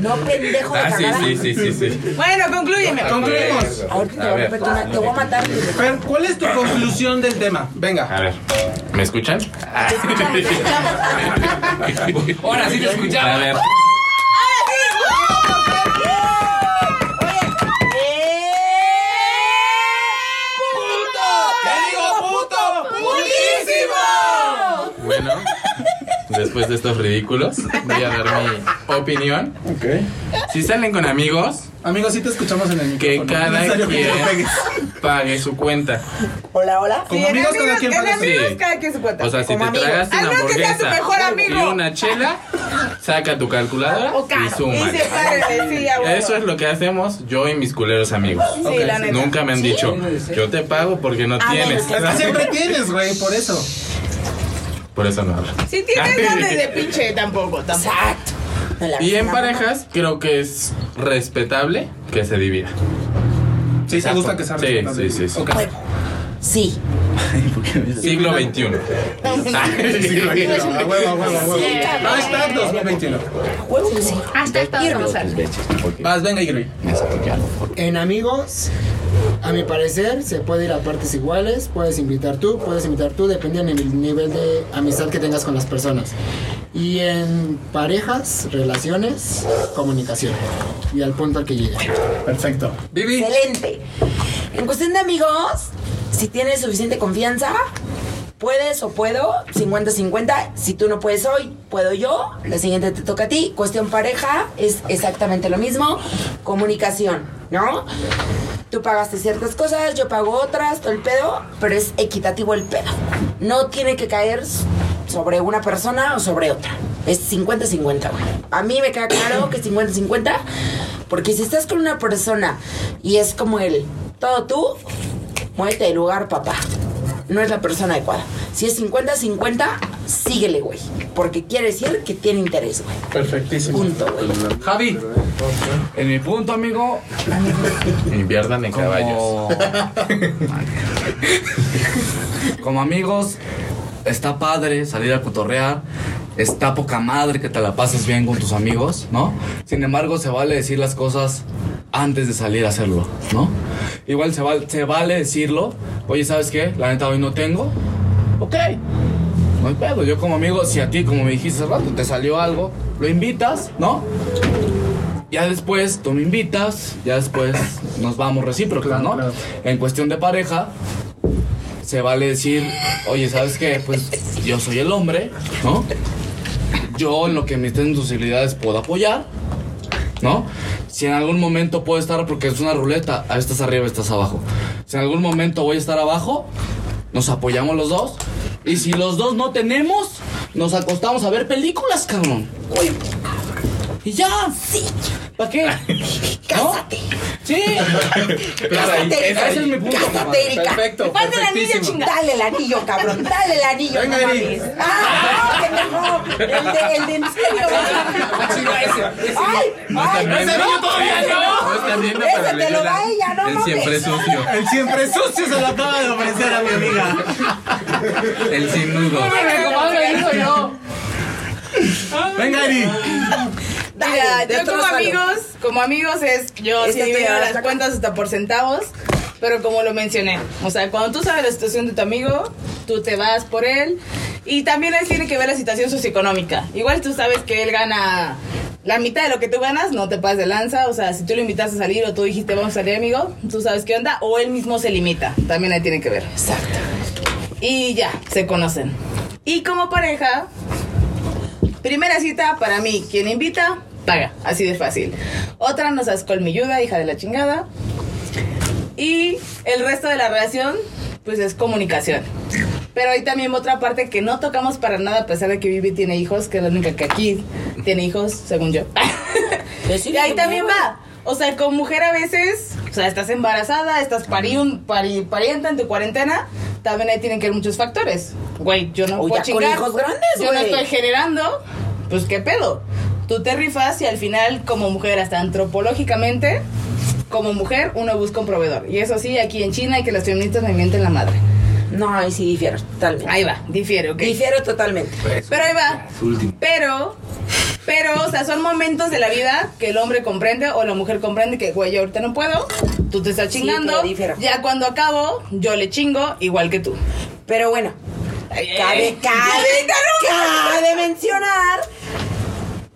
No pendejo de Ah, sí, sí, sí, sí, sí. Bueno, conclúyeme. Concluimos. Ahorita te A voy a una- te voy a matar. Fer, ¿cuál es tu conclusión del tema? Venga. A ver, ¿me escuchan? Ahora sí te A escuchaba. ver, después de estos ridículos, voy a dar mi opinión. Si salen con amigos, Amigos, sí te escuchamos en el que micrófono. cada No es necesario que te quien pegues. pague su cuenta. Hola, hola. Como en amigos, cada quien en paga su- amigos, Sí. cada quien su cuenta. O sea, si Como te tragas una menos que sea tu hamburguesa mejor amigo. y una chela, saca tu calculadora O caro. y Y suma. sepárenle, sí, a huevo. Eso es lo que hacemos yo y mis culeros amigos. Sí, la neta. Nunca me han dicho, yo te pago porque no A tienes. ver, Es que siempre tienes, güey, por eso. Por eso no hablo. Si tienes ganas de pinche, tampoco, tampoco. Exacto. Y en parejas creo que es respetable que se divida. Sí, se gusta que sea Sí, sí, sí, sí. Ok. Sí. Siglo XXI. A huevo, a huevo, a huevo. Hashtag 2021. Huevo que sí. Vas, venga, Irvi. En amigos, a mi parecer, se puede ir a partes iguales. Puedes invitar tú, puedes invitar tú, dependiendo del nivel de amistad que tengas con las personas. Y en parejas, relaciones, comunicación. Y al punto al que llegue. Perfecto. Vivi. Excelente. En cuestión de amigos, si tienes suficiente confianza, puedes o puedo, 50-50. Si tú no puedes hoy, puedo yo. La siguiente te toca a ti. Cuestión pareja, es exactamente lo mismo. Comunicación, ¿no? Tú pagaste ciertas cosas, yo pago otras, todo el pedo, pero es equitativo el pedo. No tiene que caer sobre una persona o sobre otra. Es 50-50, güey. A mí me queda claro que es 50-50, porque si estás con una persona y es como el todo tú, muévete de lugar, papá. No es la persona adecuada. Si es 50-50, síguele, güey. Porque quiere decir que tiene interés, güey. Perfectísimo. Punto, güey. Javi. En mi punto, amigo, Inviertan en caballos. como, como amigos, está padre salir a cotorrear. Está poca madre que te la pases bien con tus amigos, ¿no? Sin embargo, se vale decir las cosas antes de salir a hacerlo, ¿no? Igual se, val- se vale decirlo. Oye, ¿sabes qué? La neta hoy no tengo. Ok. No hay pedo. Yo como amigo, si a ti, como me dijiste hace rato, te salió algo, lo invitas, ¿no? Ya después tú me invitas, ya después nos vamos recíprocos, Claro, ¿no? claro. En cuestión de pareja, se vale decir, oye, ¿sabes qué? Pues yo soy el hombre, ¿no? Yo en lo que me estén en tus posibilidades puedo apoyar, ¿no? Si en algún momento puedo estar, porque es una ruleta, a estás arriba, estás abajo. Si en algún momento voy a estar abajo, nos apoyamos los dos. Y si los dos no tenemos, nos acostamos a ver películas, cabrón. Y ya. Sí. ¿Para qué? Cásate. Sí. Cásate. Ese es mi punto. Cásate, Erika. Perfecto, Ponte el anillo, perfectísimo. chinga. Dale el anillo, cabrón. Dale el anillo. Venga, no Eri. mames. Ah, no, pendejo. El de, el de en serio. Ay, ay. Ese niño todavía no. Ese te lo da la- ella, no El mames. siempre sucio. El siempre sucio se lo acaba de ofrecer a mi amiga. El sin nudo. Como me dijo yo. Venga, Eri. Dale, Mira, yo como amigos, como amigos es, yo sí te divido las cuentas hasta por centavos, pero como lo mencioné, o sea, cuando tú sabes la situación de tu amigo, tú te vas por él, y también él tiene que ver la situación socioeconómica. Igual tú sabes que él gana la mitad de lo que tú ganas, no te pases de lanza, o sea, si tú lo invitas a salir o tú dijiste vamos a salir amigo, tú sabes qué onda, o él mismo se limita, también ahí tiene que ver. Exacto. Y ya, se conocen. Y como pareja, primera cita para mí, quien invita, paga, así de fácil. Otra nos seas colmilluda, hija de la chingada. Y el resto de la relación, pues es comunicación. Pero hay también otra parte que no tocamos para nada, a pesar de que Vivi tiene hijos, que es la única que aquí tiene hijos, según yo. y ahí también va. O sea, como mujer a veces, o sea, estás embarazada, estás pari, pari, parienta en tu cuarentena, también ahí tienen que ver muchos factores. Güey, yo no puedo con hijos grandes, Yo no estoy generando, pues qué pedo. Tú te rifas y al final, como mujer, hasta antropológicamente, como mujer, uno busca un proveedor. Y eso sí, aquí en China hay que las feministas me mienten la madre. No, ahí sí difiero totalmente. Ahí va, difiere, ok. Difiero totalmente. Pero ahí va. Pero, pero, o sea, son momentos de la vida que el hombre comprende o la mujer comprende que, güey, yo ahorita no puedo, tú te estás Sí, chingando. pero difiero. ya cuando acabo, yo le chingo igual que tú. Pero bueno, cabe, ay, cabe, cabe mencionar.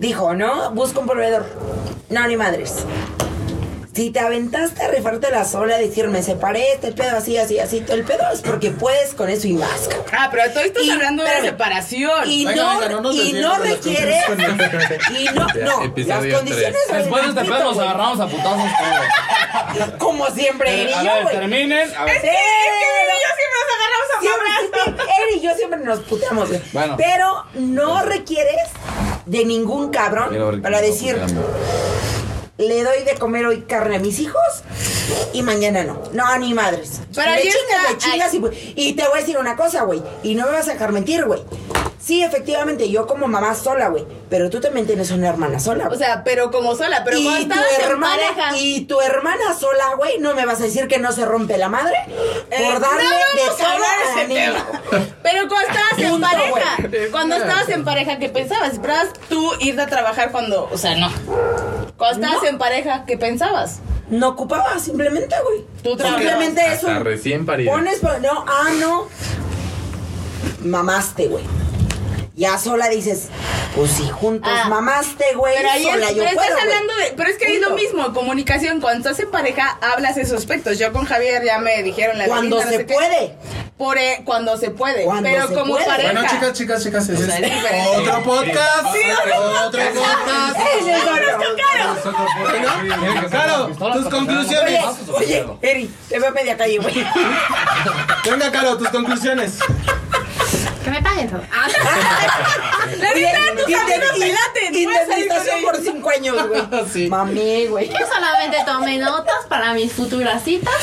Dijo, ¿no? Busca un proveedor. No, ni madres. Si te aventaste a rifarte la sola, a decir, me separé, este pedo así, así, así, todo el pedo es porque puedes con eso y más. cabrón. Ah, pero tú estás Y- hablando de separación. Y Venga, no, venga, no y no requiere. Y no, no. Las condiciones. Después de este pedo nos agarramos a putazos todos. Como siempre, Eri A y yo, ver, terminen. A ver. Sí, yo siempre nos agarramos a siempre, Eri y yo siempre nos puteamos, güey. Bueno. Pero no requieres de ningún cabrón para decir, le doy de comer hoy carne a mis hijos y mañana no. No, ni madres. Pero le chingas, le chingas y, y te voy a decir una cosa, güey. Y no me vas a dejar mentir, güey. Sí, efectivamente, yo como mamá sola, güey. Pero tú también tienes una hermana sola. O güey. sea, pero como sola, pero cuando y tu estabas en hermana pareja. y tu hermana sola, güey, no me vas a decir que no se rompe la madre Eh, por darle no de vamos a todo hablar a la ese niña. tema. Pero cuando estabas en Punto, pareja, cuando estabas en pareja, ¿qué pensabas? ¿Esperabas tú irte a trabajar cuando, o sea, no? Cuando estabas No. en pareja, ¿qué pensabas? No ocupaba, simplemente, güey. Tú trabajabas. Simplemente es Hasta un. recién parida. Pones, no, ah, no. Mamaste, güey. Ya sola dices, pues si juntos Ah. mamaste, güey. Pero ahí es, sola yo pero estás güey. hablando de, pero es que ahí es lo Punto. mismo, comunicación, cuando estás en pareja hablas esos aspectos. Yo con Javier ya me dijeron la Cuando no se qué. puede. Por e- cuando se puede, Cuando pero se como puede. pareja. Bueno, chicas, chicas, chicas, es es otro podcast. Sí, otro podcast. Es. Bueno, Caro, tus conclusiones. Oye, Eri, te veo a media calle, güey. Venga, Caro, tus conclusiones. Que me paguen todo. Ah, La neta, tus amigos te laten, Indemnización por cinco años, güey. Sí. Mami, güey. Yo solamente tomé notas para mis futuras citas.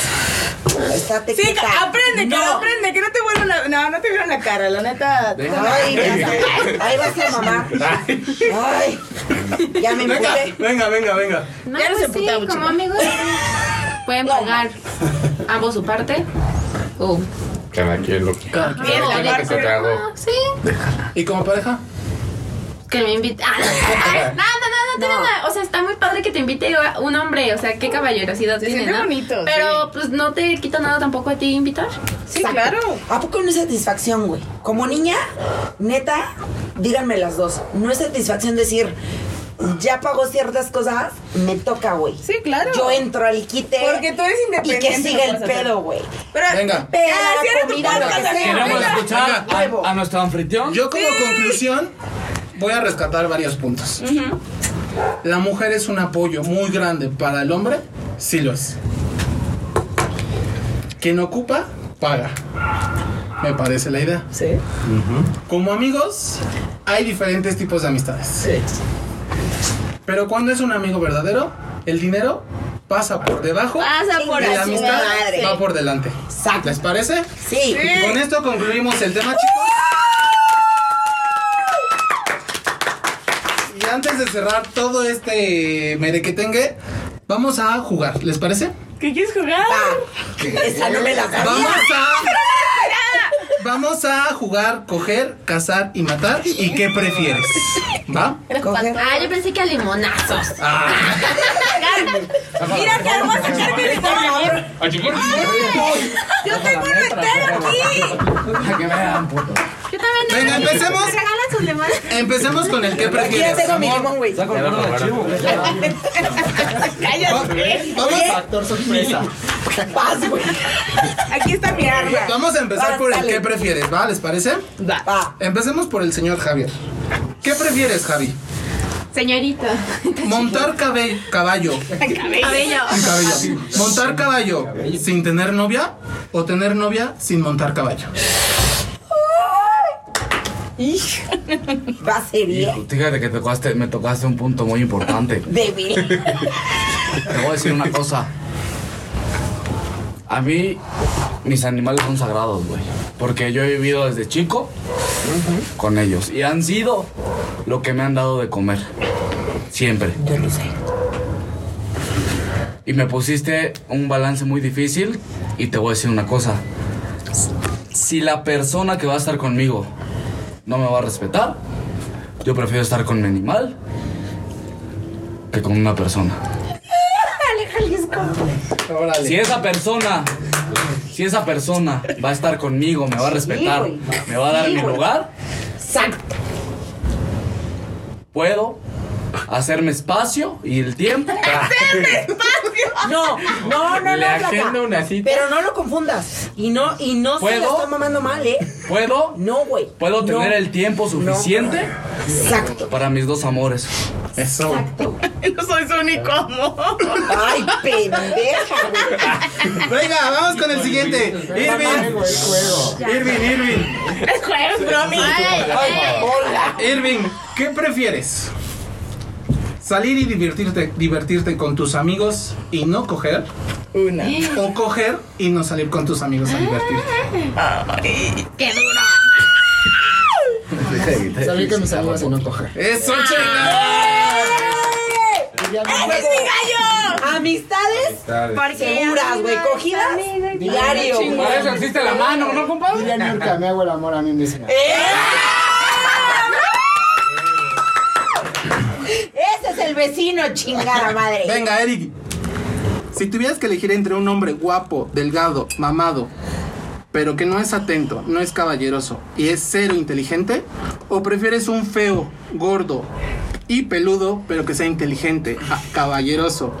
Estate Sí, quieta. aprende, que No. aprende, que no te vuelvan la, no, no te vieron la cara, la neta. Ay, ahí vas a mamar. Ay, ya me Venga, venga, venga, venga. No, Ya no pues se sí, putea mucho. como amigos pueden pagar ambos su parte. O Cada quien lo que Cada quien se tragó. Sí, ¿Y como pareja? que me invite. Ah, no, no, no, no, tiene No. nada. O sea, está muy padre que te invite un hombre. O sea, qué caballerosidad Se tiene, ¿no? bonito, Pero pues no te quita nada tampoco a ti invitar. Sí, Exacto. claro. ¿A poco no es satisfacción, güey? Como niña, neta, díganme las dos. No es satisfacción decir, ya pagó ciertas cosas, me toca, güey. Sí, claro. Yo entro al quite. Porque tú eres Y independiente. que siga el pedo, güey. Pero, Venga. Ah, tu comida, lo que sea. Queremos Venga. escuchar a, a nuestro anfitrión. Yo como conclusión voy a rescatar varios puntos. La mujer es un apoyo muy grande para el hombre, sí lo es. Quien ocupa, paga. Me parece la idea. Sí. Como amigos, hay diferentes tipos de amistades. Pero cuando es un amigo verdadero, el dinero pasa por debajo Pasa por y la amistad madre. va por delante. Exacto. ¿Les parece? Sí. Y con esto concluimos el tema, chicos. Y antes de cerrar todo este merequetengue, vamos a jugar. ¿Les parece? ¿Qué quieres jugar? Esa no me la Vamos sabía. a. Vamos a jugar, coger, cazar y matar. ¿Y qué prefieres? ¿Va? Coger. Ah, yo pensé que a limonazos. Ah, Mira que vamos a sacar mi limón. Yo tengo un entero aquí. Que vean, puto. Yo también. Venga, empecemos. ¿Me regalan sus limones? empecemos con el qué Aquí ya prefieres. tengo mi limón, güey. Saco el de chivo. Cállate. Vamos, Factor sorpresa. Paz, güey. Aquí está mi arma. vamos a empezar por el Dale. qué prefieres, ¿va? ¿Les parece? Va. Empecemos por el señor Javier. ¿Qué prefieres, Javi? Señorita. ¿Montar cabe- caballo? Cabello. Cabello. ¿Montar caballo sin tener novia o tener novia sin montar caballo? Va a ser bien. Fíjate que tocaste, me tocaste un punto muy importante. Débil. Te voy a decir una cosa. A mí, mis animales son sagrados, güey. Porque yo he vivido desde chico con ellos. Y han sido lo que me han dado de comer. Siempre. Yo lo sé. Y me pusiste un balance muy difícil. Y te voy a decir una cosa. Si la persona que va a estar conmigo no me va a respetar, yo prefiero estar con mi animal que con una persona. Si esa persona, si esa persona va a estar conmigo, me va a respetar, me va a dar Sí, mi lugar, Exacto. puedo hacerme espacio y el tiempo. No, no, no, Le no, flaca. agendo una cita. Pero no lo confundas. Y no, y no se ¿Puedo? lo está mamando mal, ¿eh? Puedo, No, güey. puedo tener No. el tiempo suficiente Exacto. para mis dos amores. Eso. No soy su único amor. Ay, pendeja, güey. Venga, vamos con el siguiente. Irving. Juego, es juego. Irving, Irving. Es juego, es bromi. Ay. Irving, ¿qué prefieres? ¿Salir y divertirte, divertirte con tus amigos y no coger? Una. ¿O coger y no salir con tus amigos a divertirte? ¡Qué duro! Salir con mis amigos y no coger. ¡Eso, ¡Ese es mi gallo! Amistades Porque seguras, güey. Cogidas diario. Para eso existe la mano, ¿no, compadre? Diría Niurka, me hago el amor a mí misma. Ese es el vecino, chingada madre. Venga, Eric. Si tuvieras que elegir entre un hombre guapo, delgado, mamado, pero que no es atento, no es caballeroso y es cero inteligente, o prefieres un feo, gordo y peludo, pero que sea inteligente, caballeroso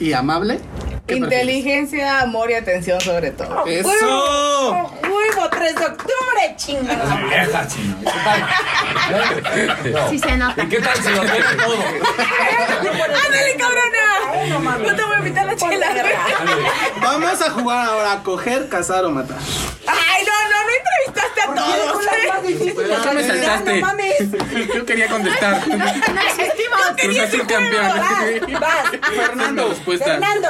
y amable, Inteligencia, amor y atención sobre todo. ¡Eso! Huevo 3 de octubre, chingada. Vieja, chino. sí se nota. ¿Y qué tal si lo tiene todo? ¡Ándale, cabrona! No te voy a invitar a la chela. Vamos a jugar ahora a coger, cazar o matar. Ay, no, no, no entrevistaste a todos. ¿eh? ¿Por qué me saltaste? No mames. Yo quería contestar. No existimos. Cruz Azul campeón. Vas, vas. Fernando. Fernando.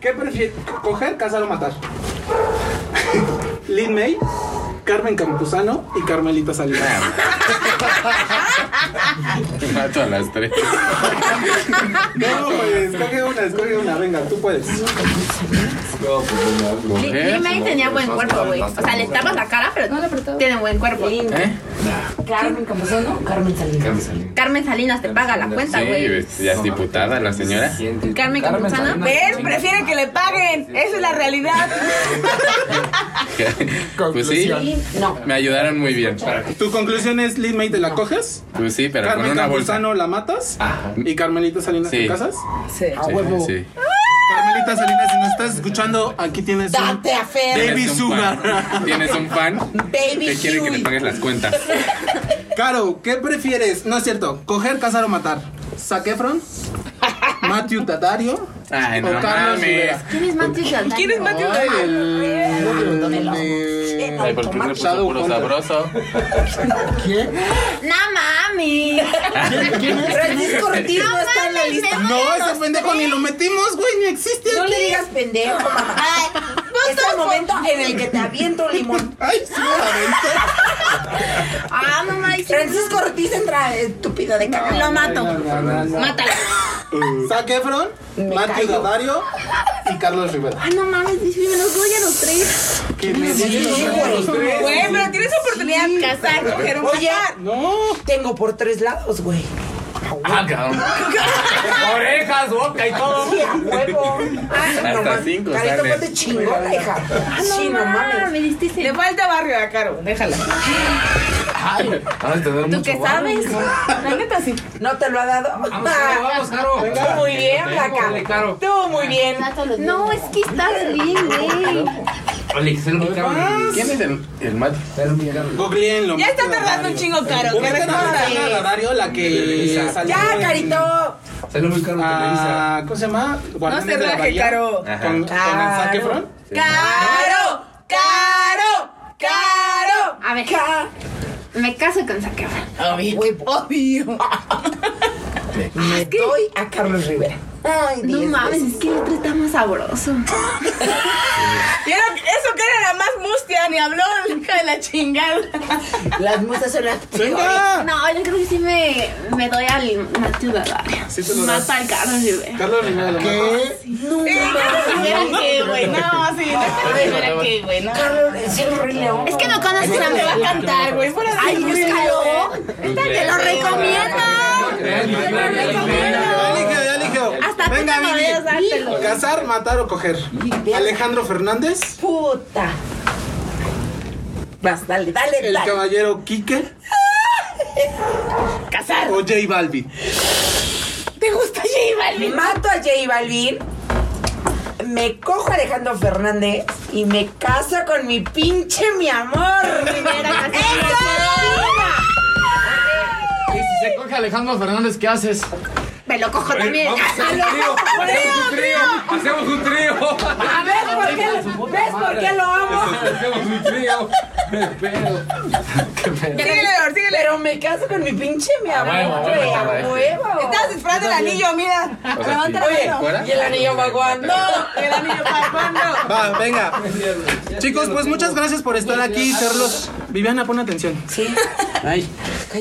¿qué prefieres? ¿Coger, cazar o matar? Lin May, Carmen Campuzano y Carmelita Salinas. Mato a las tres. No, pues, escoge una, escoge una, venga, tú puedes. Li- Limay tenía buen cuerpo, güey. O sea, le tapas la cara, pero tiene buen cuerpo. ¿Eh? Carmen Campuzano, Carmen Salinas. Carmen Salinas te paga la cuenta, Sí, güey. pues, ya es diputada la señora. Carmen Campuzano. ¿Ven? Prefieren que le paguen. Esa es la realidad. Pues sí, No. me ayudaron muy bien. ¿Tu conclusión es Lin May te la coges? Pues sí, pero con Carmen una bolsa. Campuzano la matas y Carmelita Salinas Sí. te casas. Sí. Sí, sí. Carmelita Salinas, si nos estás escuchando, aquí tienes un Date a Fer. Baby Tienes un Sugar. fan- Tienes un fan Baby que quiere que le Huey. pagues las cuentas. Caro, ¿qué prefieres? No es cierto, coger, casar o matar. ¿Zac Efron? ¿Matthew Tatario? Ay, no ¿O Carlos mames. ¿Quién es Matthew Saldaña? ¿Quién es Matthew? Ay, el... Ay, ¿por qué se puso puro sabroso? ¿Quién? No mami. Francisco Ortiz no está en la mames, lista. No, ese pendejo ni lo metimos, güey, ni existe No le digas pendejo, mamá. Es el momento en el que te aviento un limón. Ay, sí, aventé. Ah, no mames. Francisco Ortiz entra estúpido de caca. Lo mato. Mátalo. Zac Efron, Matthew Tatario y Carlos Rivera. Ay, no mames, me los doy a los tres. Que me digan los tres. Güey, pero tienes oportunidad de casar, coger un Oye. No. tengo por tres lados, güey. Ah, cabrón. Orejas, boca y todo. Sí, a huevo. Ah, Hasta no cinco Carito, sale. ponte chingona, hija. Sí, no mames. Me diste ese. Le falta barrio a Caro, déjala. Vas a tener ¿Tú mucho qué barro. sabes? La neta sí. ¿No te lo ha dado? Vamos, Caro, vamos, Caro. Tú muy bien, Dale, Flaca. Caro. Tú muy bien. No, es que estás bien, güey. Oye, que se lo ¿Quién es el, el Mati? Googleenlo. Ya está tardando un chingo, Caro. Que Ubican a responda. Diana Dario, la que salió Ya, Carito. Salió muy caro Televisa. Ah, ¿Cómo se llama? No se raje. Caro. Con, Zac Efron. Caro, Caro, Caro. A ver. Me caso con Zac Efron. Obvio. Huevo. Obvio. Me doy a Carlos Rivera. Ay, No diez mames, veces. es que el otro está más sabroso. Y era- eso que era la más mustia, ni habló, hija de la chingada. Las musas son las peores. ¡Venga! No, yo creo que sí me, me doy al Matthew. Sí das. Mata al Carlos Rivera. Carlos Rivera. ¿Qué? Rivera qué, güey. No, sí, no. Rivera qué, güey. No. Carlos, es el Rey León. Es que no conoces a Te va a cantar, güey. Ay, búscalo. Te lo recomiendo. Ya eligió, ya eligió. Hasta tú Venga, te Vivi. podrías dártelo. Casar, matar o coger. Alejandro Fernández, Puta. Vas, dale, dale, el dale. caballero Quique Casar. o J Balvin. ¿Te gusta J Balvin? Mato a J Balvin. Me cojo a Alejandro Fernández y me caso con mi pinche mi amor. Primera Y si se coge Alejandro Fernández, ¿qué haces? Me lo cojo también. Vamos a hacer un trío. Hacemos un trío. Hacemos un trío. A ver, ¿por qué, ¿ves por qué lo amo? Hacemos un trío. Qué pedo. Qué pedo. Síguele, Lord, síguele. Pero me caso con mi pinche mi amor, huevo, güey, huevo, a huevo. huevo. Estás esperando el anillo, mira. Levanta la mano. ¿Y el anillo va cuando? No, el anillo para cuándo. Va, venga. Chicos, pues muchas gracias por estar aquí y serlos. Viviana, pon atención. Sí. Ay,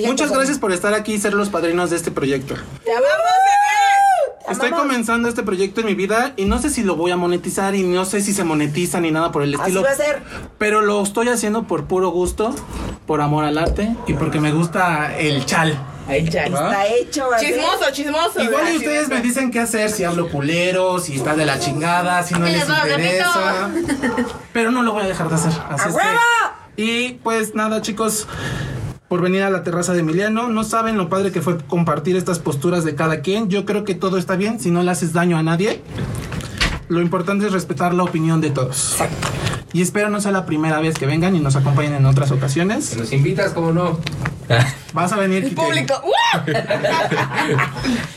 Muchas gracias por estar aquí y ser los padrinos de este proyecto. ¡Te amamos, bebé! Estoy Amamos. comenzando este proyecto en mi vida y no sé si lo voy a monetizar y no sé si se monetiza ni nada por el Así estilo. va a ser. Pero lo estoy haciendo por puro gusto, por amor al arte y porque me gusta el chal. Ay, ya. Está hecho. ser. Chismoso, chismoso. Igual y ustedes de- me dicen qué hacer, si hablo culero, si está de la chingada, si no Y les interesa. Pero no lo voy a dejar de hacer. Así ¡A es que- Y pues nada, chicos, por venir a la terraza de Emiliano. No saben lo padre que fue compartir estas posturas de cada quien. Yo creo que todo está bien si no le haces daño a nadie. Lo importante es respetar la opinión de todos. Y espero no sea la primera vez que vengan y nos acompañen en otras ocasiones. Nos invitas, como no. Vas a venir, Kike. Público.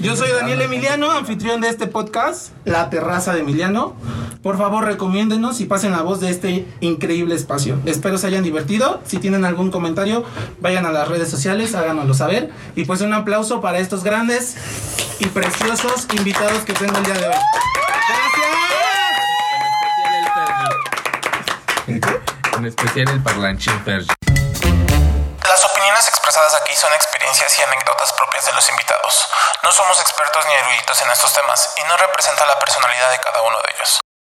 Yo soy Daniel Emiliano, anfitrión de este podcast, La Terraza de Emiliano. Por favor, recomiéndenos y pasen la voz de este increíble espacio. Espero se hayan divertido. Si tienen algún comentario, vayan a las redes sociales, háganoslo saber. Y pues un aplauso para estos grandes y preciosos invitados que tengo el día de hoy. ¡Gracias! En especial el parlanchín. Las opiniones expresadas aquí son experiencias y anécdotas propias de los invitados. No somos expertos ni eruditos en estos temas y no representa la personalidad de cada uno de ellos.